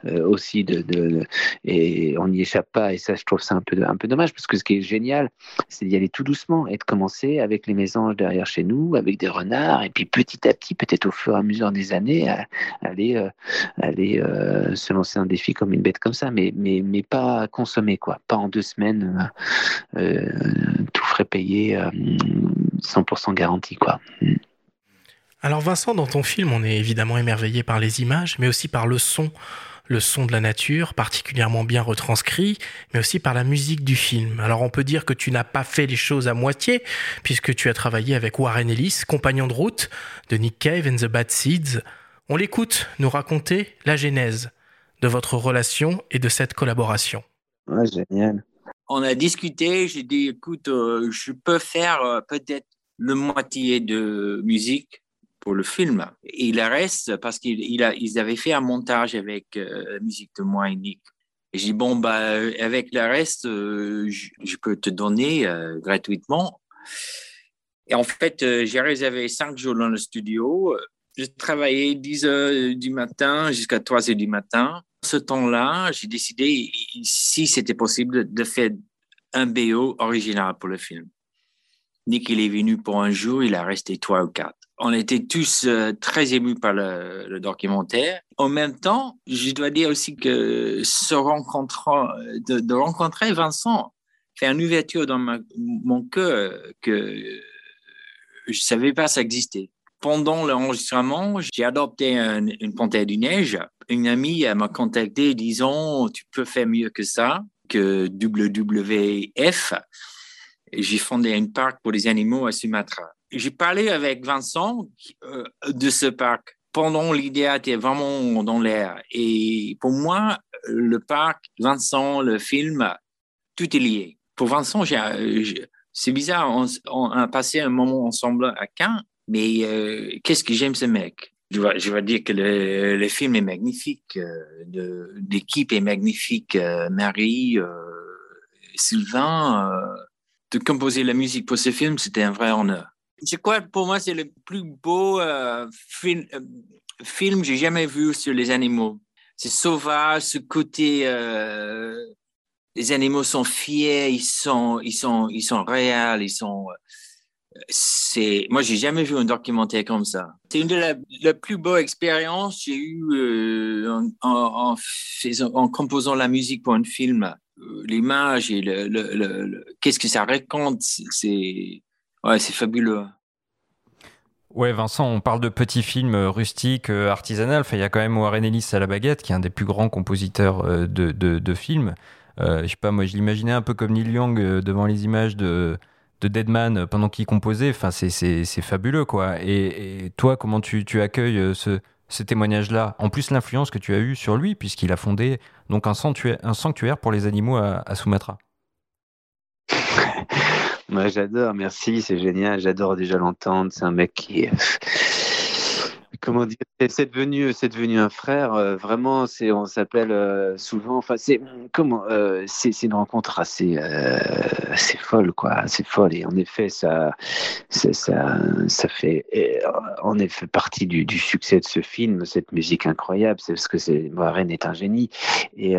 aussi de, et on n'y échappe pas. Et ça je trouve ça un peu un peu dommage parce que ce qui est génial c'est d'y aller tout doucement et de commencer avec les mésanges derrière chez nous avec des renards et puis petit à petit peut-être au fur et à mesure des années à, aller aller euh, se lancer un défi comme une bête comme ça, mais, mais, mais pas consommer, quoi. Pas en deux semaines, euh, euh, tout frais payé, 100% garanti, quoi. Alors Vincent, dans ton film, on est évidemment émerveillé par les images, mais aussi par le son, le son de la nature, particulièrement bien retranscrit, mais aussi par la musique du film. Alors on peut dire que tu n'as pas fait les choses à moitié, puisque tu as travaillé avec Warren Ellis, compagnon de route de Nick Cave and the Bad Seeds, on l'écoute nous raconter la genèse de votre relation et de cette collaboration. Ouais, génial. On a discuté, j'ai dit, écoute, euh, je peux faire euh, peut-être le moitié de musique pour le film. Et le reste, parce qu'ils ils avaient fait un montage avec euh, la musique de moi et Nick. Et j'ai dit, bon, bah, avec le reste, je, peux te donner gratuitement. Et en fait, j'ai réservé cinq jours dans le studio j'ai travaillé 10 heures du matin jusqu'à 3 heures du matin. Ce temps-là, j'ai décidé, si c'était possible, de faire un BO original pour le film. Nick, il est venu pour un jour, il a resté trois ou quatre. On était tous euh, très émus par le, documentaire. En même temps, je dois dire aussi que ce rencontrant, de, de rencontrer Vincent fait une ouverture dans mon cœur que je ne savais pas ça existait pendant l'enregistrement, j'ai adopté une panthère du neige. Une amie m'a contacté disant Tu peux faire mieux que ça, que WWF. J'ai fondé un parc pour les animaux à Sumatra. J'ai parlé avec Vincent euh, de ce parc pendant l'idée était vraiment dans l'air. Et pour moi, le parc, Vincent, le film, tout est lié. Pour Vincent, c'est bizarre, on, on, a passé un moment ensemble à Caen mais euh, qu'est-ce que j'aime ce mec? Je vais, dire que le, le, film est magnifique. L'équipe est magnifique. Marie, Sylvain, de composer la musique pour ce film, c'était un vrai honneur. Je crois pour moi, c'est le plus beau film, film que j'ai jamais vu sur les animaux. C'est sauvage, ce côté les animaux sont fiers, ils sont, ils sont, ils sont réels, ils sont. C'est, moi, j'ai jamais vu un documentaire comme ça. C'est une de la, plus belles expériences que j'ai eues euh, en, composant la musique pour un film. Euh, l'image et le, qu'est-ce que ça raconte, c'est, ouais, c'est fabuleux. Ouais, Vincent, on parle de petits films rustiques, euh, artisanaux. Enfin, il y a quand même Warren Ellis à la baguette, qui est un des plus grands compositeurs de, films. Euh, je sais pas, moi, je l'imaginais un peu comme Neil Young devant les images de, de Deadman euh, pendant qu'il composait. Enfin, c'est fabuleux, quoi. Et, toi, comment tu, accueilles ce, ce témoignage-là? En plus, l'influence que tu as eue sur lui, puisqu'il a fondé donc un sanctuaire, un sanctuaire pour les animaux à, à Sumatra. Moi, j'adore, merci, c'est génial. J'adore déjà l'entendre. C'est un mec qui comment dire, c'est devenu, c'est devenu un frère. Euh, vraiment, c'est, on s'appelle euh, souvent. Enfin, c'est comment, euh, c'est, une rencontre assez, assez folle, quoi, c'est folle. Et en effet, ça, ça, ça fait, en effet, partie du, succès de ce film, cette musique incroyable. C'est parce que c'est, Warren est un génie. Et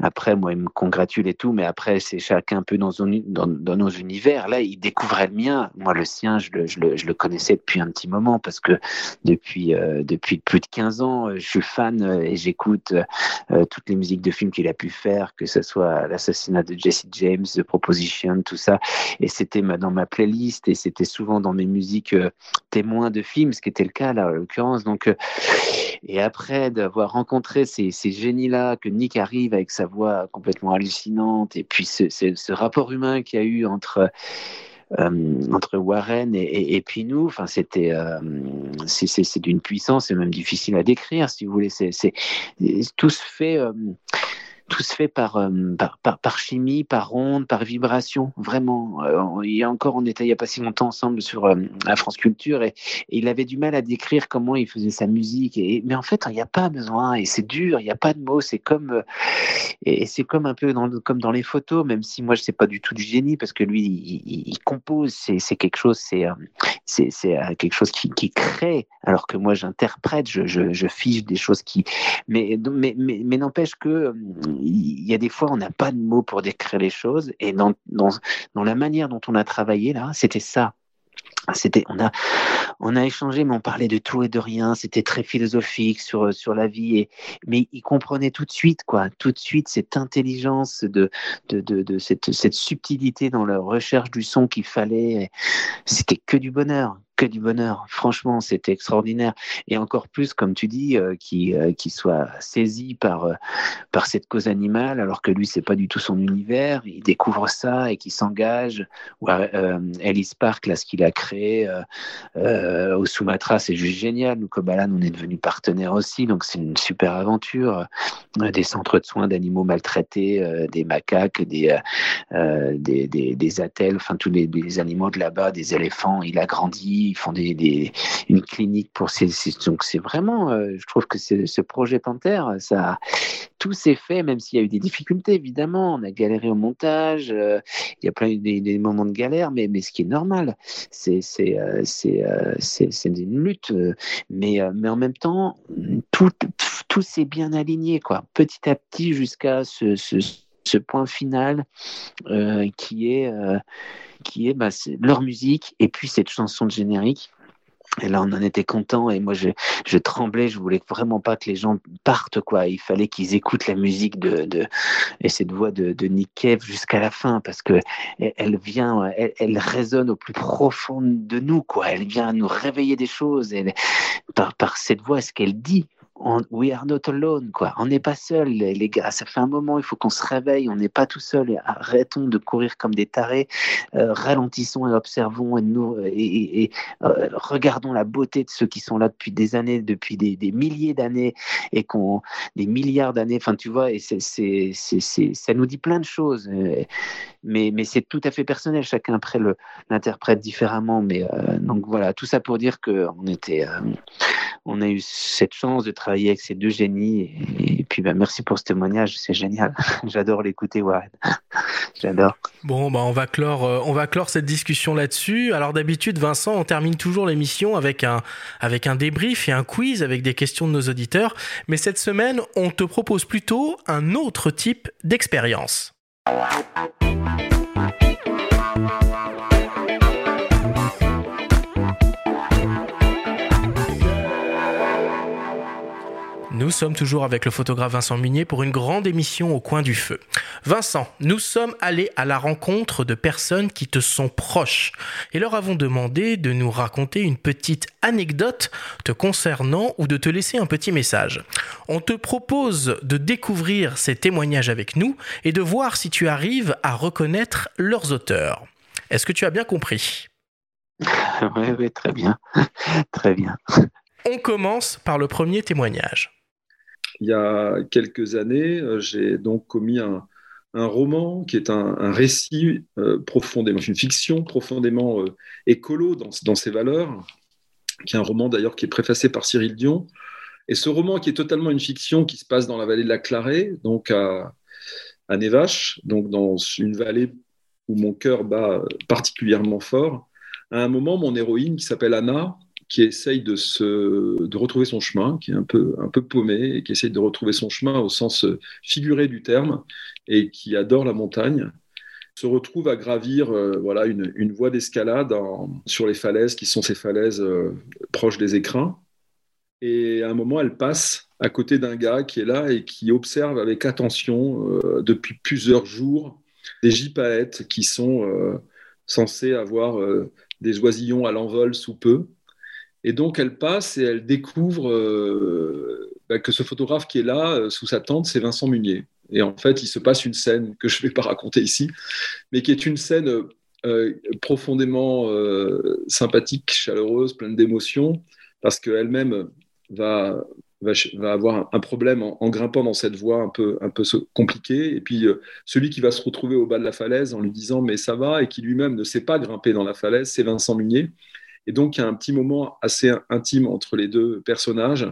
après, moi, il me congratule et tout, mais après, c'est chacun un peu dans, dans, dans, nos univers. Là, il découvrait le mien. Moi, le sien, je le, je le, je le connaissais depuis un petit moment parce que depuis euh, depuis, plus de 15 ans. Euh, je suis fan euh, et j'écoute toutes les musiques de films qu'il a pu faire, que ce soit l'assassinat de Jesse James, The Proposition, tout ça. Et c'était dans ma playlist et c'était souvent dans mes musiques témoins de films, ce qui était le cas là, en l'occurrence. Donc, et après d'avoir rencontré ces, génies-là, que Nick arrive avec sa voix complètement hallucinante, et puis ce, rapport humain qu'il y a eu entre entre Warren et, et, puis nous. Enfin, c'était euh, c'est d'une puissance, c'est même difficile à décrire, si vous voulez. C'est tout se fait. Euh, tout se fait par, euh, par, par, chimie, par onde, par vibration, vraiment. Euh, il y a encore, on était il n'y a pas si longtemps ensemble sur euh, la France Culture et, il avait du mal à décrire comment il faisait sa musique. Et, mais en fait, il n'y a pas besoin et c'est dur, il n'y a pas de mots. C'est comme, et c'est comme un peu dans, comme dans les photos, même si moi je sais pas du tout du génie parce que lui, il, compose, c'est quelque chose, c'est c'est quelque chose qui, qui, crée, alors que moi j'interprète, je, je, je, fiche des choses qui. Mais, mais, mais, mais n'empêche que il y a des fois, on n'a pas de mots pour décrire les choses. Et dans, dans, dans la manière dont on a travaillé là, c'était ça. C'était, on a, on a échangé, mais on parlait de tout et de rien. C'était très philosophique sur sur la vie, et mais il comprenait tout de suite, quoi, tout de suite cette intelligence de de, de, cette, cette subtilité dans la recherche du son qu'il fallait. C'était que du bonheur, du bonheur. Franchement, c'était extraordinaire. Et encore plus, comme tu dis, euh, qui, euh, soit saisi par, euh, par cette cause animale, alors que lui, c'est pas du tout son univers. Il découvre ça et qui s'engage. Ellis Park, là, ce qu'il a créé au Sumatra, c'est juste génial. Nous, Kobalan, on est devenu partenaire aussi, donc c'est une super aventure. des centres de soins d'animaux maltraités, des macaques, des, des, des, attelles, enfin tous les animaux de là-bas, des éléphants. Il a grandi ils font des, une clinique pour ces, donc c'est vraiment, euh, je trouve que ce projet Panthère, ça, tout s'est fait, même s'il y a eu des difficultés évidemment, on a galéré au montage, euh, il y a plein des, des, moments de galère, mais, mais ce qui est normal, c'est euh, c'est une lutte, mais mais en même temps, tout tout s'est bien aligné quoi, petit à petit jusqu'à ce, ce point final qui est qui est, bah, leur musique et puis cette chanson de générique. Et là, on en était content et moi, je, tremblais. Je voulais vraiment pas que les gens partent, quoi. Il fallait qu'ils écoutent la musique de, de et cette voix de, de Nick Cave jusqu'à la fin parce que elle, vient, elle, résonne au plus profond de nous, quoi. Elle vient nous réveiller des choses. Par, par cette voix, ce qu'elle dit, we are not alone, quoi. On n'est pas seul, les gars. Ça fait un moment, il faut qu'on se réveille. On n'est pas tout seul. Arrêtons de courir comme des tarés. Euh, ralentissons et observons et, nous, et, euh, regardons la beauté de ceux qui sont là depuis des années, depuis des, milliers d'années et qu'on des milliards d'années. Enfin, tu vois, et c'est, ça nous dit plein de choses. Euh, mais, c'est tout à fait personnel. Chacun après l'interprète différemment. Mais donc voilà, tout ça pour dire que on était on a eu cette chance de travailler avec ces deux génies. Et, puis, bah, merci pour ce témoignage, c'est génial. J'adore l'écouter, Warren. J'adore. Bon, bah, on va clore, euh, on va clore cette discussion là-dessus. Alors d'habitude, Vincent, on termine toujours l'émission avec un, avec un débrief et un quiz avec des questions de nos auditeurs. Mais cette semaine, on te propose plutôt un autre type d'expérience. Nous sommes toujours avec le photographe Vincent Munier pour une grande émission au coin du feu. Vincent, nous sommes allés à la rencontre de personnes qui te sont proches et leur avons demandé de nous raconter une petite anecdote te concernant ou de te laisser un petit message. On te propose de découvrir ces témoignages avec nous et de voir si tu arrives à reconnaître leurs auteurs. Est-ce que tu as bien compris? Oui, oui, très bien. très bien. On commence par le premier témoignage il y a quelques années, euh, j'ai donc commis un, roman qui est un, récit euh, profondément, une fiction profondément euh, écolo dans, ses valeurs, qui est un roman d'ailleurs qui est préfacé par Cyril Dion. Et ce roman qui est totalement une fiction qui se passe dans la vallée de la Clarée, donc à, à Nevache, donc dans une vallée où mon cœur bat particulièrement fort. À un moment, mon héroïne qui s'appelle Anna, qui essaye de, se, de retrouver son chemin, qui est un peu, un peu paumé et qui essaye de retrouver son chemin au sens figuré du terme et qui adore la montagne, se retrouve à gravir euh, voilà, une, une voie d'escalade sur les falaises qui sont ces falaises euh, proches des écrins. Et à un moment, elle passe à côté d'un gars qui est là et qui observe avec attention euh, depuis plusieurs jours des gypaètes qui sont censés avoir des oisillons à l'envol sous peu et donc, elle passe et elle découvre euh, bah, que ce photographe qui est là, euh, sous sa tente, c'est Vincent Munier. Et en fait, il se passe une scène que je ne vais pas raconter ici, mais qui est une scène euh, profondément sympathique, chaleureuse, pleine d'émotions, parce qu'elle-même va, avoir un, problème en, grimpant dans cette voie un peu, un peu compliquée. Et puis, celui qui va se retrouver au bas de la falaise en lui disant Mais ça va, et qui lui-même ne sait pas grimper dans la falaise, c'est Vincent Munier. Et donc, il y a un petit moment assez intime entre les deux personnages.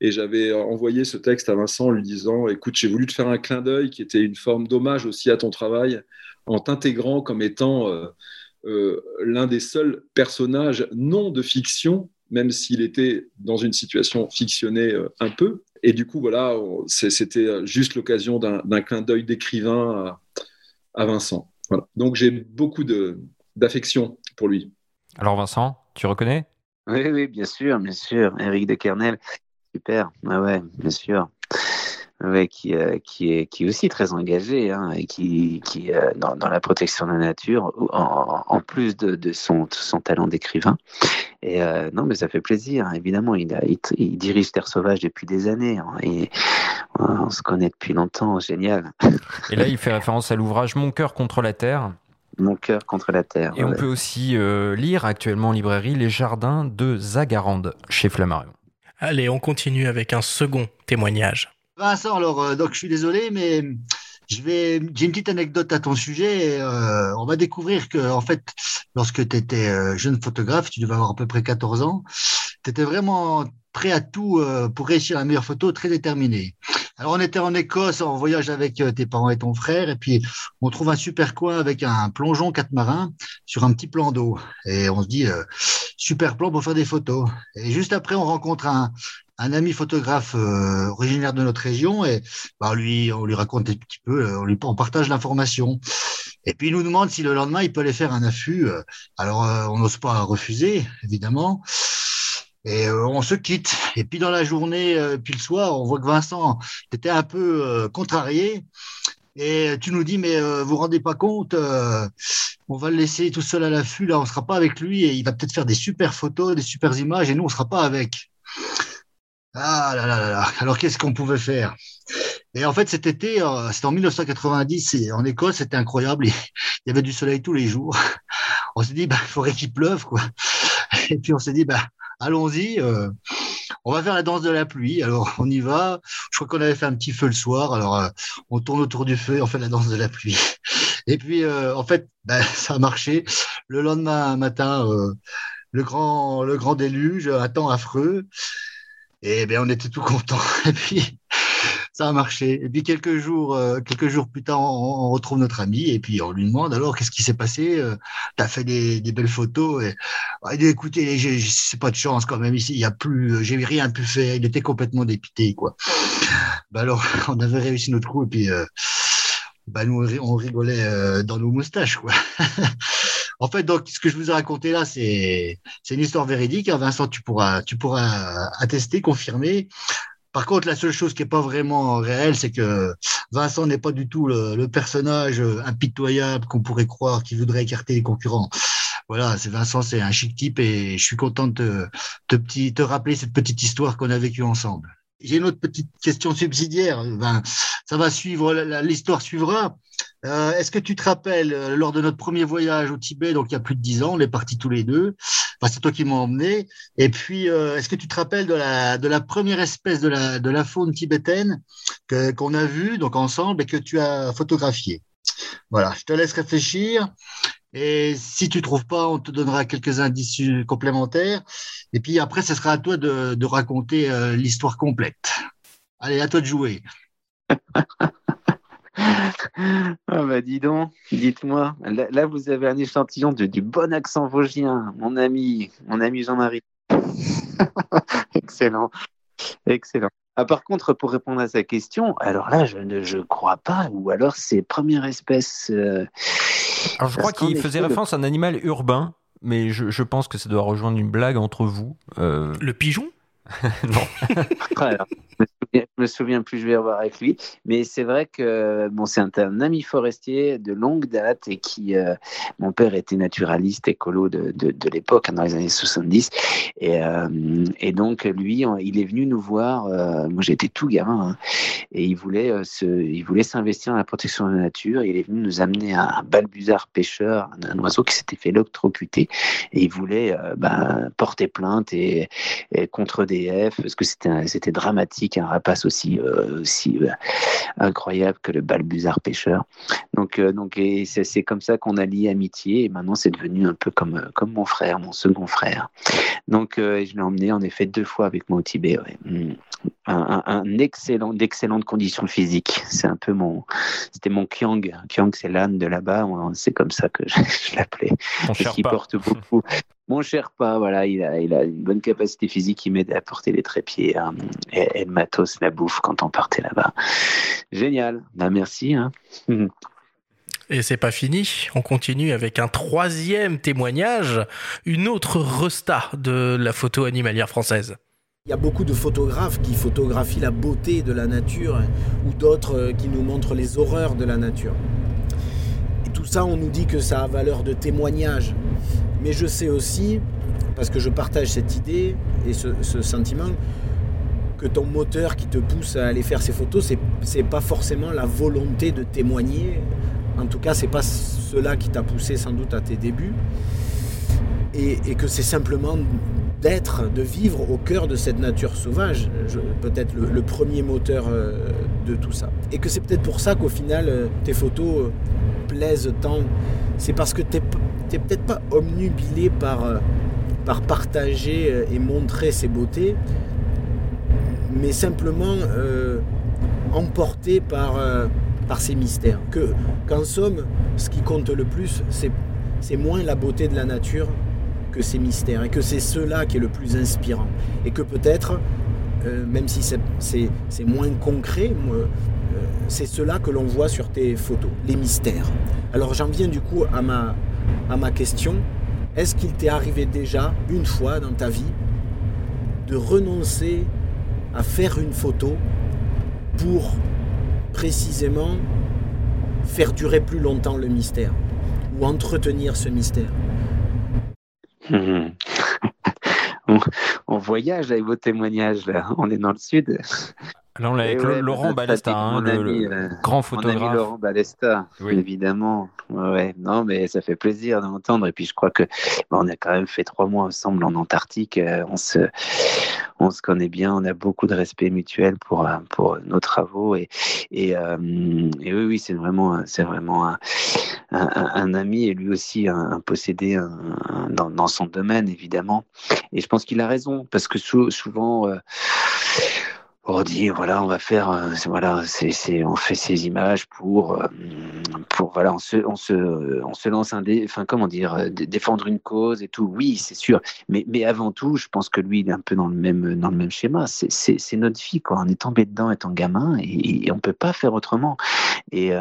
Et j'avais envoyé ce texte à Vincent en lui disant Écoute, j'ai voulu te faire un clin d'œil qui était une forme d'hommage aussi à ton travail, en t'intégrant comme étant euh, euh, l'un des seuls personnages non de fiction, même s'il était dans une situation fictionnée euh, un peu. Et du coup, voilà, c'était juste l'occasion d'un clin d'œil d'écrivain à, Vincent. Donc j'ai beaucoup d'affection pour lui. Alors Vincent, tu reconnais? Oui, oui, bien sûr, bien sûr. Eric de Kernel, super. Ah ouais, bien sûr. Ouais, qui, euh, qui, est, qui est aussi très engagé hein, et qui, qui euh, dans, dans, la protection de la nature, en, plus de, de, son, son talent d'écrivain. Et euh, non, mais ça fait plaisir, hein, évidemment. Il, a, il, dirige Terre Sauvage depuis des années hein, et on se connaît depuis longtemps, génial. Et là, il fait référence à l'ouvrage Mon cœur contre la terre mon cœur contre la terre. Et on peut aussi euh, lire actuellement en librairie Les Jardins de Zagarande chez Flammarion. Allez, on continue avec un second témoignage. Vincent, alors, euh, donc je suis désolé, mais je vais, j'ai une petite anecdote à ton sujet. Euh, on va découvrir que, en fait, lorsque tu étais jeune photographe, tu devais avoir à peu près 14 ans, tu étais vraiment prêt à tout pour réussir la meilleure photo, très déterminé. Alors, on était en Écosse en voyage avec euh, tes parents et ton frère, et puis on trouve un super coin avec un plongeon catamaran sur un petit plan d'eau. Et on se dit, euh, super plan pour faire des photos. Et juste après, on rencontre un, ami photographe euh, originaire de notre région, et bah, lui, on lui raconte un petit peu, on, lui, on partage l'information. Et puis, il nous demande si le lendemain, il peut aller faire un affût. Alors, on n'ose pas refuser, évidemment. Et euh, on se quitte. Et puis dans la journée, euh, puis le soir, on voit que Vincent, tu étais un peu euh, contrarié. Et tu nous dis, mais vous vous rendez pas compte, on va le laisser tout seul à l'affût, là, on sera pas avec lui et il va peut-être faire des super photos, des super images et nous, on sera pas avec. Ah là là là là. Alors qu'est-ce qu'on pouvait faire? Et en fait, cet été, c'était en 1990 et en Écosse, c'était incroyable. Il y avait du soleil tous les jours. On s'est dit, bah, il faudrait qu'il pleuve, quoi. Et puis on s'est dit, bah, allons-y. Euh, on va faire la danse de la pluie. Alors, on y va. Je crois qu'on avait fait un petit feu le soir. Alors, euh, on tourne autour du feu et on fait la danse de la pluie. Et puis, euh, en fait, ben, ça a marché. Le lendemain matin, le grand, le grand déluge, un temps affreux. Et bien, on était tout contents. Ça a marché. Et puis quelques jours, euh, quelques jours plus tard, on, retrouve notre ami et puis on lui demande alors qu'est-ce qui s'est passé? Euh, Tu as fait des, des, belles photos et il dit écoutez, c'est pas de chance quand même ici. Il y a plus, j'ai rien pu faire. Il était complètement dépité quoi. Ben alors on avait réussi notre coup et puis euh, ben nous on rigolait dans nos moustaches quoi. En fait, donc, ce que je vous ai raconté là, c'est, c'est une histoire véridique. Hein. Vincent, tu pourras, tu pourras attester, confirmer. Par contre, la seule chose qui n'est pas vraiment réelle, c'est que Vincent n'est pas du tout le, personnage impitoyable qu'on pourrait croire qui voudrait écarter les concurrents. Voilà, c'est Vincent, c'est un chic type et je suis content de te, te rappeler cette petite histoire qu'on a vécue ensemble. J'ai une autre petite question subsidiaire. Ben, ça va suivre, l'histoire suivra. Euh, est-ce que tu te rappelles, euh, lors de notre premier voyage au Tibet, donc il y a plus de dix ans, on est partis tous les deux, enfin, c'est toi qui m'as emmené, et puis euh, est-ce que tu te rappelles de la, de la première espèce de la, de la faune tibétaine qu'on a vue donc ensemble et que tu as photographiée? Voilà, je te laisse réfléchir. Et si tu trouves pas, on te donnera quelques indices complémentaires. Et puis après, ce sera à toi de, de raconter l'histoire complète. Allez, à toi de jouer. ah bah dis donc, dites-moi. Là, vous avez un échantillon de, du bon accent vosgien, mon ami, mon ami Jean-Marie. excellent, excellent. Ah, par contre, pour répondre à sa question, alors là, je ne je crois pas, ou alors c'est première espèce. Euh, alors je crois qu'il faisait référence à un animal urbain, mais je, je, pense que ça doit rejoindre une blague entre vous. Euh... Le pigeon? non. je me souviens plus, je vais revoir avec lui. Mais c'est vrai que bon, c'est un, ami forestier de longue date et qui, euh, mon père était naturaliste écolo de, l'époque, hein, dans les années 70. Et, euh, et donc, lui, il est venu nous voir. Euh, moi, j'étais tout gamin hein, et il voulait s'investir dans la protection de la nature. Il est venu nous amener un, balbuzard pêcheur, un, oiseau qui s'était fait électrocuter et il voulait ben, porter plainte et contre des parce que c'était dramatique, un rapace aussi euh, aussi euh, incroyable que le balbuzard pêcheur. Donc euh, donc c'est comme ça qu'on a lié amitié et maintenant c'est devenu un peu comme comme mon frère, mon second frère. Donc je l'ai emmené en effet deux fois avec moi au Tibet. Mm. Un, excellent d'excellentes conditions physiques. C'est un peu mon c'était mon Kyang. Kyang c'est l'âne de là-bas. C'est comme ça que je, je l'appelais. Qu'il porte beaucoup mon cher pas, voilà, il a, il a une bonne capacité physique, il m'aide à porter les trépieds hein, et, le matos, la bouffe quand on partait là-bas. Génial, bah, merci. Hein. Et c'est pas fini, on continue avec un troisième témoignage, une autre resta de la photo animalière française. Il y a beaucoup de photographes qui photographient la beauté de la nature ou d'autres euh, qui nous montrent les horreurs de la nature. Et tout ça, on nous dit que ça a valeur de témoignage. Mais je sais aussi, parce que je partage cette idée et ce, sentiment, que ton moteur qui te pousse à aller faire ces photos, c'est, c'est pas forcément la volonté de témoigner. En tout cas, c'est pas cela qui t'a poussé sans doute à tes débuts. Et, que c'est simplement d'être, de vivre au cœur de cette nature sauvage, peut-être le, premier moteur euh, de tout ça. Et que c'est peut-être pour ça qu'au final, euh, tes photos euh, plaisent tant. C'est parce que tu n'es peut-être pas omnubilé par, par partager et montrer ses beautés, mais simplement emporté par, par ces mystères. Que, qu'en somme, ce qui compte le plus, c'est moins la beauté de la nature que ces mystères, et que c'est cela qui est le plus inspirant. Et que peut-être, même si c'est, moins concret, c'est cela que l'on voit sur tes photos, les mystères. Alors j'en viens du coup à ma question. Est-ce qu'il t'est arrivé déjà, une fois dans ta vie, de renoncer à faire une photo pour précisément faire durer plus longtemps le mystère ou entretenir ce mystère? on, voyage avec vos témoignages là. On est dans le sud. Là, on l'a avec Laurent Balesta, hein, le, euh, grand photographe. Mon ami Laurent Balesta, évidemment. Ouais, non, mais ça fait plaisir d'entendre. Et puis, je crois que on a quand même fait trois mois ensemble en Antarctique. Euh, on se, on se connaît bien. On a beaucoup de respect mutuel pour euh, pour nos travaux. Et et, et oui, oui, c'est vraiment, c'est vraiment un, un, ami et lui aussi un, possédé dans, dans, son domaine, évidemment. Et je pense qu'il a raison parce que souvent on dit voilà on va faire euh, voilà c'est on fait ces images pour euh, pour voilà on se on se on se lance un dé enfin comment dire euh, défendre une cause et tout. Oui c'est sûr. Mais mais avant tout je pense que lui il est un peu dans le même dans le même schéma. C'est c'est notre vie quoi. On est tombé dedans étant gamin et, et on peut pas faire autrement et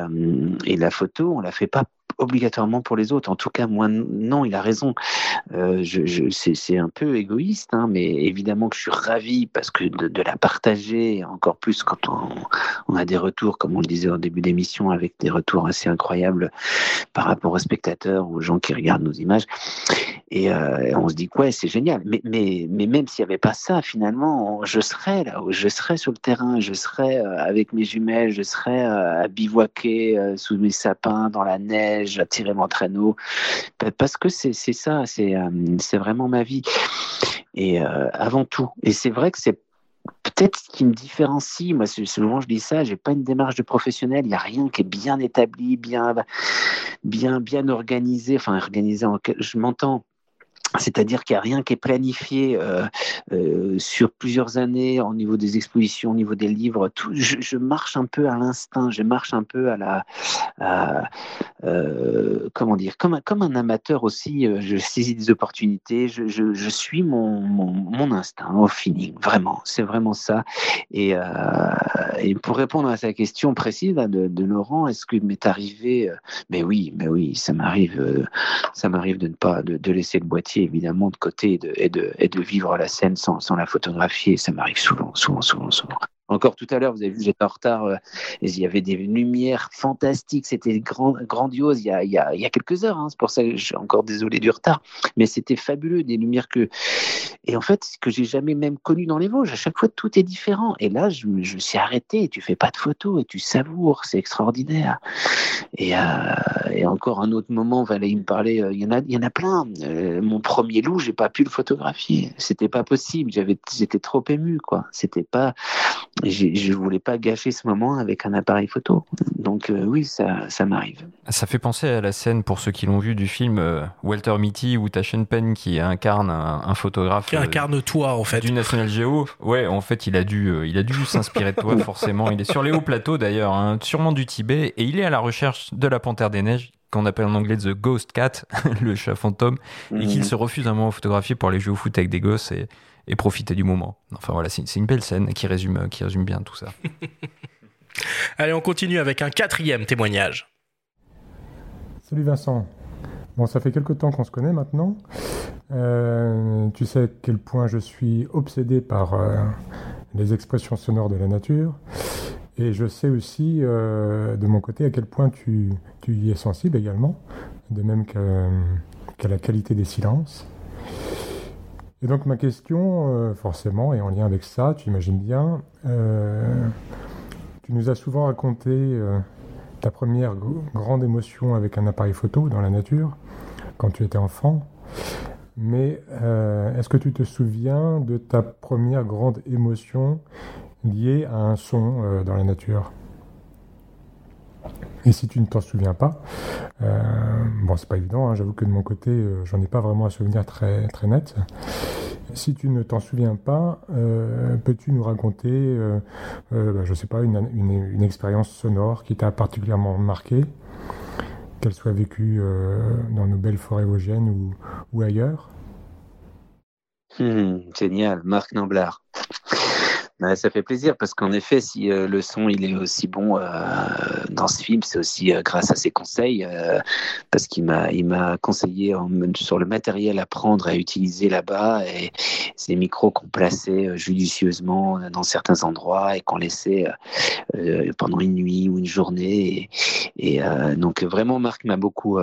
et la photo on la fait pas obligatoirement pour les autres. En tout cas, moi, non, il a raison. Euh, je, c'est un peu égoïste, hein, mais évidemment que je suis ravi parce que de, la partager, encore plus quand on, on, a des retours, comme on le disait au début d'émission, avec des retours assez incroyables par rapport aux spectateurs aux gens qui regardent nos images. Et euh, on se dit, ouais, c'est génial. Mais, mais, mais même s'il n'y avait pas ça, finalement, je serais là, je serais sur le terrain, je serais euh, avec mes jumelles, je serais à bivouaquer sous mes sapins, dans la neige j'attirais mon traîneau, parce que c'est ça, euh, c'est vraiment ma vie. Et euh, avant tout, et c'est vrai que c'est peut-être ce qui me différencie, moi souvent je dis ça, j'ai pas une démarche de professionnel, il n'y a rien qui est bien établi, bien, bien, bien organisé, enfin organisé, je m'entends, c'est-à-dire qu'il n'y a rien qui est planifié euh, euh, sur plusieurs années au niveau des expositions, au niveau des livres. Je, marche un peu à l'instinct, je marche un peu à la, euh, comment dire, comme un, amateur aussi. je saisis des opportunités, je, suis mon, mon, mon, instinct au feeling, vraiment. C'est vraiment ça. Et, pour répondre à sa question précise de, Laurent, est-ce qu'il m'est arrivé Mais oui, mais oui, ça m'arrive, ça m'arrive de ne pas de laisser le boîtier évidemment de côté et de, vivre la scène sans, sans la photographier. Ça m'arrive souvent, souvent, souvent, souvent. Encore tout à l'heure, vous avez vu, j'étais en retard. Euh, il y avait des lumières fantastiques. C'était grand, grandiose il y a, il y a, il y a quelques heures. Hein, c'est pour ça que je suis encore désolé du retard. Mais c'était fabuleux, des lumières que. Et en fait, que j'ai jamais même connu dans les Vosges. À chaque fois, tout est différent. Et là, je, je me suis arrêté. Tu fais pas de photos et tu savoures. C'est extraordinaire. Et, euh, et, encore un autre moment, il me parlait. Euh, il y en a, il y en a plein. Euh, mon premier loup, j'ai pas pu le photographier. C'était pas possible. J'avais, j'étais trop ému, quoi. C'était pas je ne voulais pas gâcher ce moment avec un appareil photo. Donc euh, oui, ça, ça m'arrive. Ça fait penser à la scène, pour ceux qui l'ont vu, du film euh, Walter Mitty ou Taschen Penn qui incarne un, photographe. Qui incarne toi, en fait. Du National Geo. Ouais, en fait, il a dû, euh, il a dû s'inspirer de toi, forcément. Il est sur les hauts plateaux, d'ailleurs, hein, sûrement du Tibet, et il est à la recherche de la panthère des neiges qu'on appelle en anglais The Ghost Cat, le chat fantôme, et qu'il mhm. se refuse un moment à photographier pour aller jouer au foot avec des gosses. Et et profiter du moment. Enfin voilà, c'est une belle scène qui résume, qui résume bien tout ça. Allez, on continue avec un quatrième témoignage. Salut Vincent. Bon, ça fait quelque temps qu'on se connaît maintenant. Euh, tu sais à quel point je suis obsédé par euh, les expressions sonores de la nature. Et je sais aussi, euh, de mon côté, à quel point tu, tu y es sensible également, de même qu'à la qualité des silences. Et donc ma question, euh, forcément, est en lien avec ça, tu imagines bien. Euh, tu nous as souvent raconté euh, ta première grande émotion avec un appareil photo dans la nature, quand tu étais enfant. Mais est-ce que tu te souviens de ta première grande émotion liée à un son dans la nature? Et si tu ne t'en souviens pas, euh, bon, c'est pas évident, hein, j'avoue que de mon côté, euh, j'en ai pas vraiment un souvenir très, net. Si tu ne t'en souviens pas, euh, peux-tu nous raconter, bah, je sais pas, une, expérience sonore qui t'a particulièrement marqué, qu'elle soit vécue dans nos belles forêts vosgiennes ou, ou ailleurs? Hmm, Génial, Marc Namblard ça fait plaisir parce qu'en effet, si euh, le son il est aussi bon euh, dans ce film, c'est aussi euh, grâce à ses conseils parce qu'il m'a il m'a conseillé sur le matériel à prendre à utiliser là-bas et ces micros qu'on plaçait judicieusement dans certains endroits et qu'on laissait pendant une nuit ou une journée. Et, donc vraiment, Marc m'a beaucoup,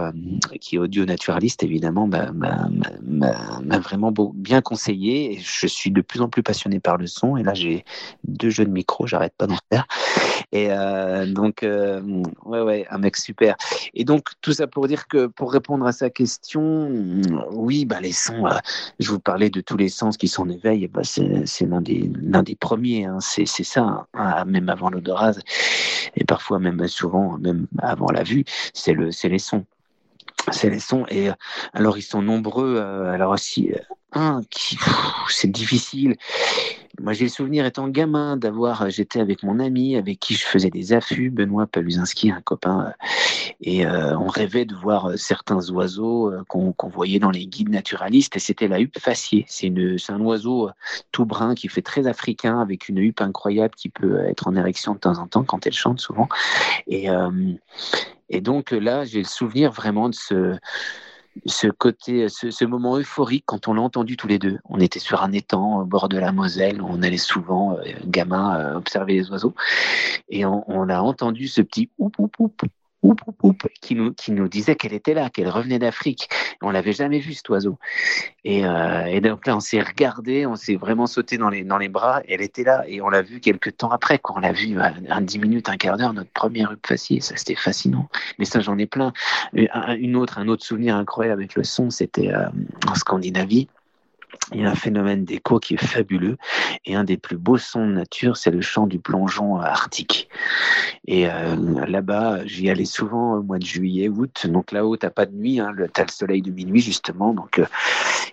qui est audio naturaliste évidemment, m'a vraiment bien conseillé. Et je suis de plus en plus passionné par le son et là j'ai deux jeux de micro, j'arrête pas d'en faire. Et euh, donc, euh, ouais, ouais, un mec super. Et donc, tout ça pour dire que pour répondre à sa question, oui, bah, les sons, euh, je vous parlais de tous les sens qui sont en éveil, bah, c'est l'un des, premiers, hein, c'est ça, hein, même avant l'odorat, et parfois même souvent, même avant la vue, c'est le, les sons c'est les sons et alors ils sont nombreux alors aussi un qui c'est difficile moi, j'ai le souvenir étant gamin d'avoir, euh, j'étais avec mon ami avec qui je faisais des affûts, Benoît Paluzinski, un copain, euh, et euh, on rêvait de voir certains oiseaux qu'on voyait dans les guides naturalistes, et c'était la huppe faciée. C'est un oiseau tout brun qui fait très africain, avec une huppe incroyable qui peut être en érection de temps en temps quand elle chante souvent. Et, et donc là, j'ai le souvenir vraiment de ce ce côté, ce, moment euphorique quand on l'a entendu tous les deux. On était sur un étang au bord de la Moselle, on allait souvent, euh, gamin, euh, observer les oiseaux, et on, on, a entendu ce petit oup oup oup qui nous, qui nous disait qu'elle était là, qu'elle revenait d'Afrique. On l'avait jamais vu cet oiseau. Et, euh, et donc là, on s'est regardé, on s'est vraiment sauté dans les, dans les bras. Elle était là et on l'a vu quelques temps après, quand on l'a vu un, dix minutes, un quart d'heure, notre première rue faciée. Ça, c'était fascinant. Mais ça, j'en ai plein. Une autre, un autre souvenir incroyable avec le son, c'était euh, en Scandinavie il y a un phénomène d'écho qui est fabuleux et un des plus beaux sons de nature, c'est le chant du plongeon arctique. Et euh, là-bas, j'y allais souvent au mois de juillet, août. Donc là-haut, t'as pas de nuit, hein, t'as le soleil de minuit justement. Donc euh,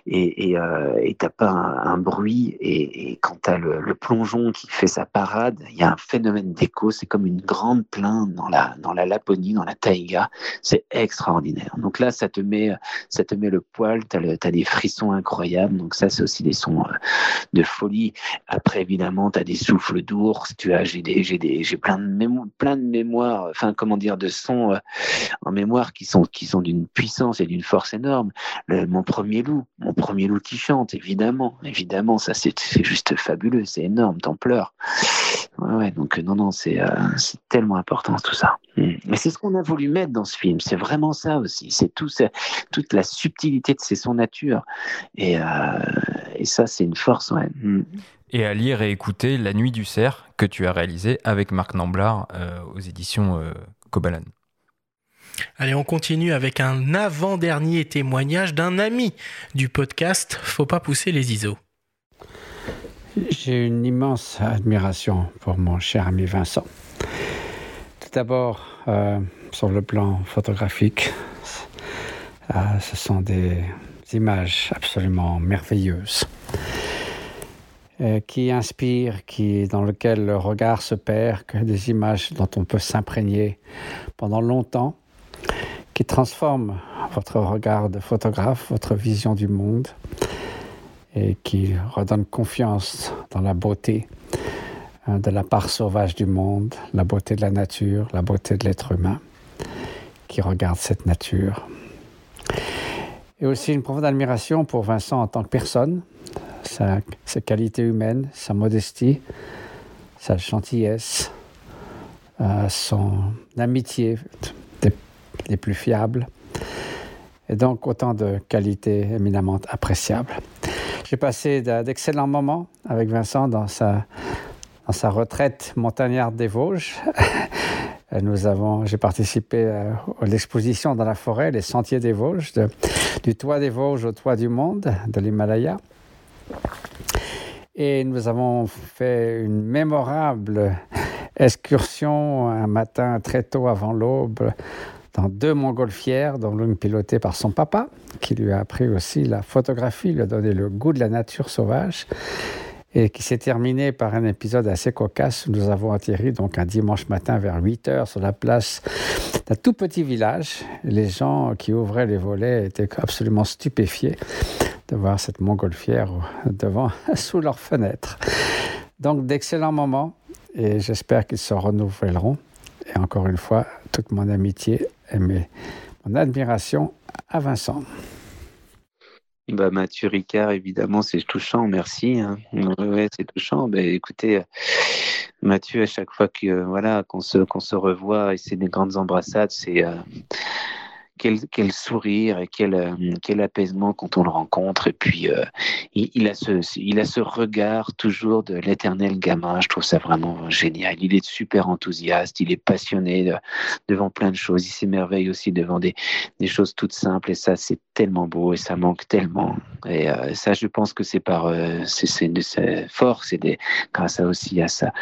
et et euh, t'as pas un, bruit. Et, quand t'as le, le plongeon qui fait sa parade, il y a un phénomène d'écho. C'est comme une grande plainte dans la dans la Laponie, dans la taïga. C'est extraordinaire. Donc là, ça te met ça te met le poil. T'as as des frissons incroyables. Donc ça, c'est aussi des sons euh, de folie. Après, évidemment, tu as des souffles d'ours, tu as, j'ai des, j'ai des, j'ai plein de mémoires, plein de mémoires, enfin, comment dire, de sons euh, en mémoire qui sont, qui sont d'une puissance et d'une force énorme. mon premier loup, mon premier loup qui chante, évidemment, évidemment, ça, c'est, c'est juste fabuleux, c'est énorme, t'en pleures. Ouais, donc non, non, c'est, euh, c'est tellement important tout ça. Mm. Mais c'est ce qu'on a voulu mettre dans ce film, c'est vraiment ça aussi, c'est tout, toute la subtilité de ses son nature. Et, et ça, c'est une force, ouais. Mm. Et à lire et écouter La Nuit du Cerf, que tu as réalisé avec Marc Namblard euh, aux éditions euh, Kobalan. Allez, on continue avec un avant-dernier témoignage d'un ami du podcast Faut pas pousser les ISO. J'ai une immense admiration pour mon cher ami Vincent. Tout d'abord, euh, sur le plan photographique, ce sont des images absolument merveilleuses euh, qui inspirent, dans lesquelles le regard se perd, que des images dont on peut s'imprégner pendant longtemps, qui transforment votre regard de photographe, votre vision du monde, et qui redonnent confiance dans la beauté hein, de la part sauvage du monde, la beauté de la nature, la beauté de l'être humain, qui regarde cette nature et aussi une profonde admiration pour Vincent en tant que personne, ses qualités humaines, sa modestie, sa gentillesse, euh, son amitié des, plus fiables, et donc autant de qualités éminemment appréciables. J'ai passé d'excellents moments avec Vincent dans sa, retraite montagnarde des Vosges. Nous avons, j'ai participé euh, à l'exposition dans la forêt, les Sentiers des Vosges, du toit des Vosges au toit du monde, de l'Himalaya. Et nous avons fait une mémorable excursion un matin très tôt avant l'aube dans deux montgolfières, dont l'une pilotée par son papa, qui lui a appris aussi la photographie, lui a donné le goût de la nature sauvage et qui s'est terminé par un épisode assez cocasse. Nous avons atterri donc un dimanche matin vers 8 heures sur la place d'un tout petit village. Les gens qui ouvraient les volets étaient absolument stupéfiés de voir cette montgolfière devant, sous leurs fenêtres. Donc d'excellents moments et j'espère qu'ils se renouvelleront. Et encore une fois, toute mon amitié et mon admiration à Vincent. Bah, Mathieu Ricard, évidemment, c'est touchant, merci. Hein. Ouais, c'est touchant. Bah, écoutez, Mathieu, à chaque fois que voilà qu'on se qu'on se revoit et c'est des grandes embrassades, c'est euh, quel, sourire et quel, euh, quel apaisement quand on le rencontre. Et puis, euh, il, a ce, il a ce regard toujours de l'éternel gamin. Je trouve ça vraiment génial. Il est super enthousiaste, il est passionné devant plein de choses. Il s'émerveille aussi devant des, des choses toutes simples. Et ça, c'est tellement beau et ça manque tellement. Et euh, ça, je pense que c'est par c'est de sa force et des, grâce à aussi à, sa,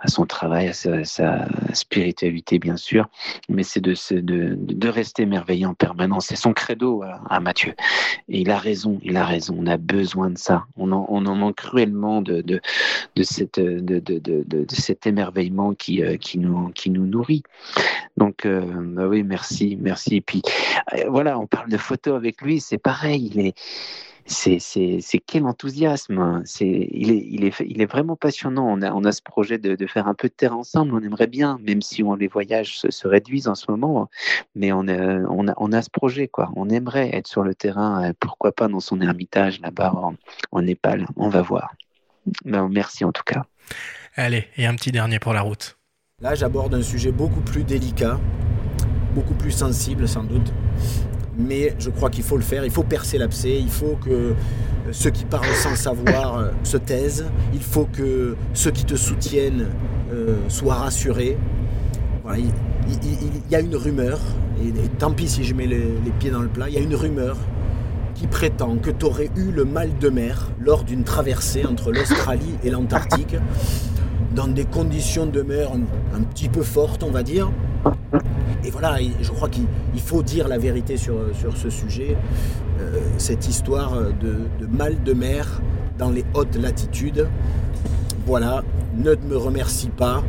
à son travail, à sa, spiritualité, bien sûr. Mais c'est de, de, de rester merveilleux en permanence. C'est son credo à, Mathieu. Et il a raison, il a raison. On a besoin de ça. On en, manque cruellement de, de, cette, de, de, de, cet émerveillement qui, euh, qui, nous, qui nous nourrit. Donc, euh, bah oui, merci, merci. Et puis, euh, voilà, on parle de photos avec lui, c'est pareil. Il est c'est quel enthousiasme. Hein. C'est il est, il, est, il est vraiment passionnant. On a, on a ce projet de, de, faire un peu de terre ensemble. On aimerait bien, même si on, les voyages se, réduisent en ce moment, mais on a, on, a, on a ce projet. quoi. On aimerait être sur le terrain, euh, pourquoi pas dans son ermitage là-bas en, en, Népal. On va voir. Ben, merci en tout cas. Allez, et un petit dernier pour la route. Là, j'aborde un sujet beaucoup plus délicat, beaucoup plus sensible sans doute mais je crois qu'il faut le faire, il faut percer l'abcès, il faut que euh, ceux qui parlent sans savoir euh, se taisent, il faut que ceux qui te soutiennent euh, soient rassurés. il, y a une rumeur, et, tant pis si je mets les, pieds dans le plat, il y a une rumeur qui prétend que tu aurais eu le mal de mer lors d'une traversée entre l'Australie et l'Antarctique, dans des conditions de mer un petit peu fortes, on va dire. Et voilà, je crois qu'il faut dire la vérité sur, sur ce sujet. Euh, cette histoire de, mal de mer dans les hautes latitudes. Voilà, ne me remercie pas.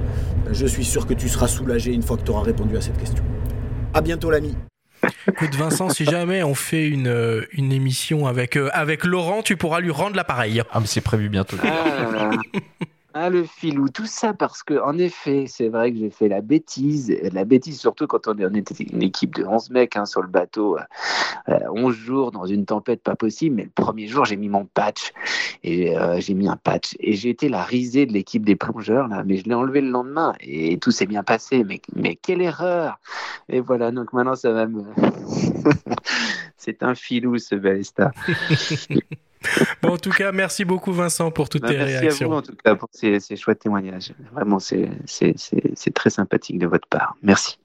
Je suis sûr que tu seras soulagé une fois que tu auras répondu à cette question. À bientôt l'ami. Écoute Vincent, si jamais on fait une, une émission avec, euh, avec Laurent, tu pourras lui rendre l'appareil. Ah mais c'est prévu bientôt. Ah, le filou, tout ça parce que, en effet, c'est vrai que j'ai fait la bêtise, la bêtise surtout quand on, était une équipe de 11 mecs hein, sur le bateau, 11 euh, jours dans une tempête pas possible, mais le premier jour j'ai mis mon patch, et euh, j'ai mis un patch, et j'ai été la risée de l'équipe des plongeurs, là, mais je l'ai enlevé le lendemain, et tout s'est bien passé, mais, mais quelle erreur! Et voilà, donc maintenant ça va me... c'est un filou ce Balesta. Bon, en tout cas, merci beaucoup Vincent pour toutes bah, tes réactions. Merci à vous en tout cas pour ces, ces chouettes témoignages. Vraiment, c'est très sympathique de votre part. Merci.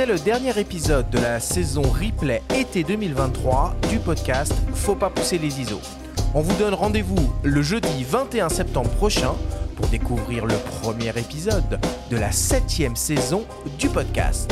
C'était le dernier épisode de la saison replay été 2023 du podcast Faut pas pousser les ISO. On vous donne rendez-vous le jeudi 21 septembre prochain pour découvrir le premier épisode de la septième saison du podcast.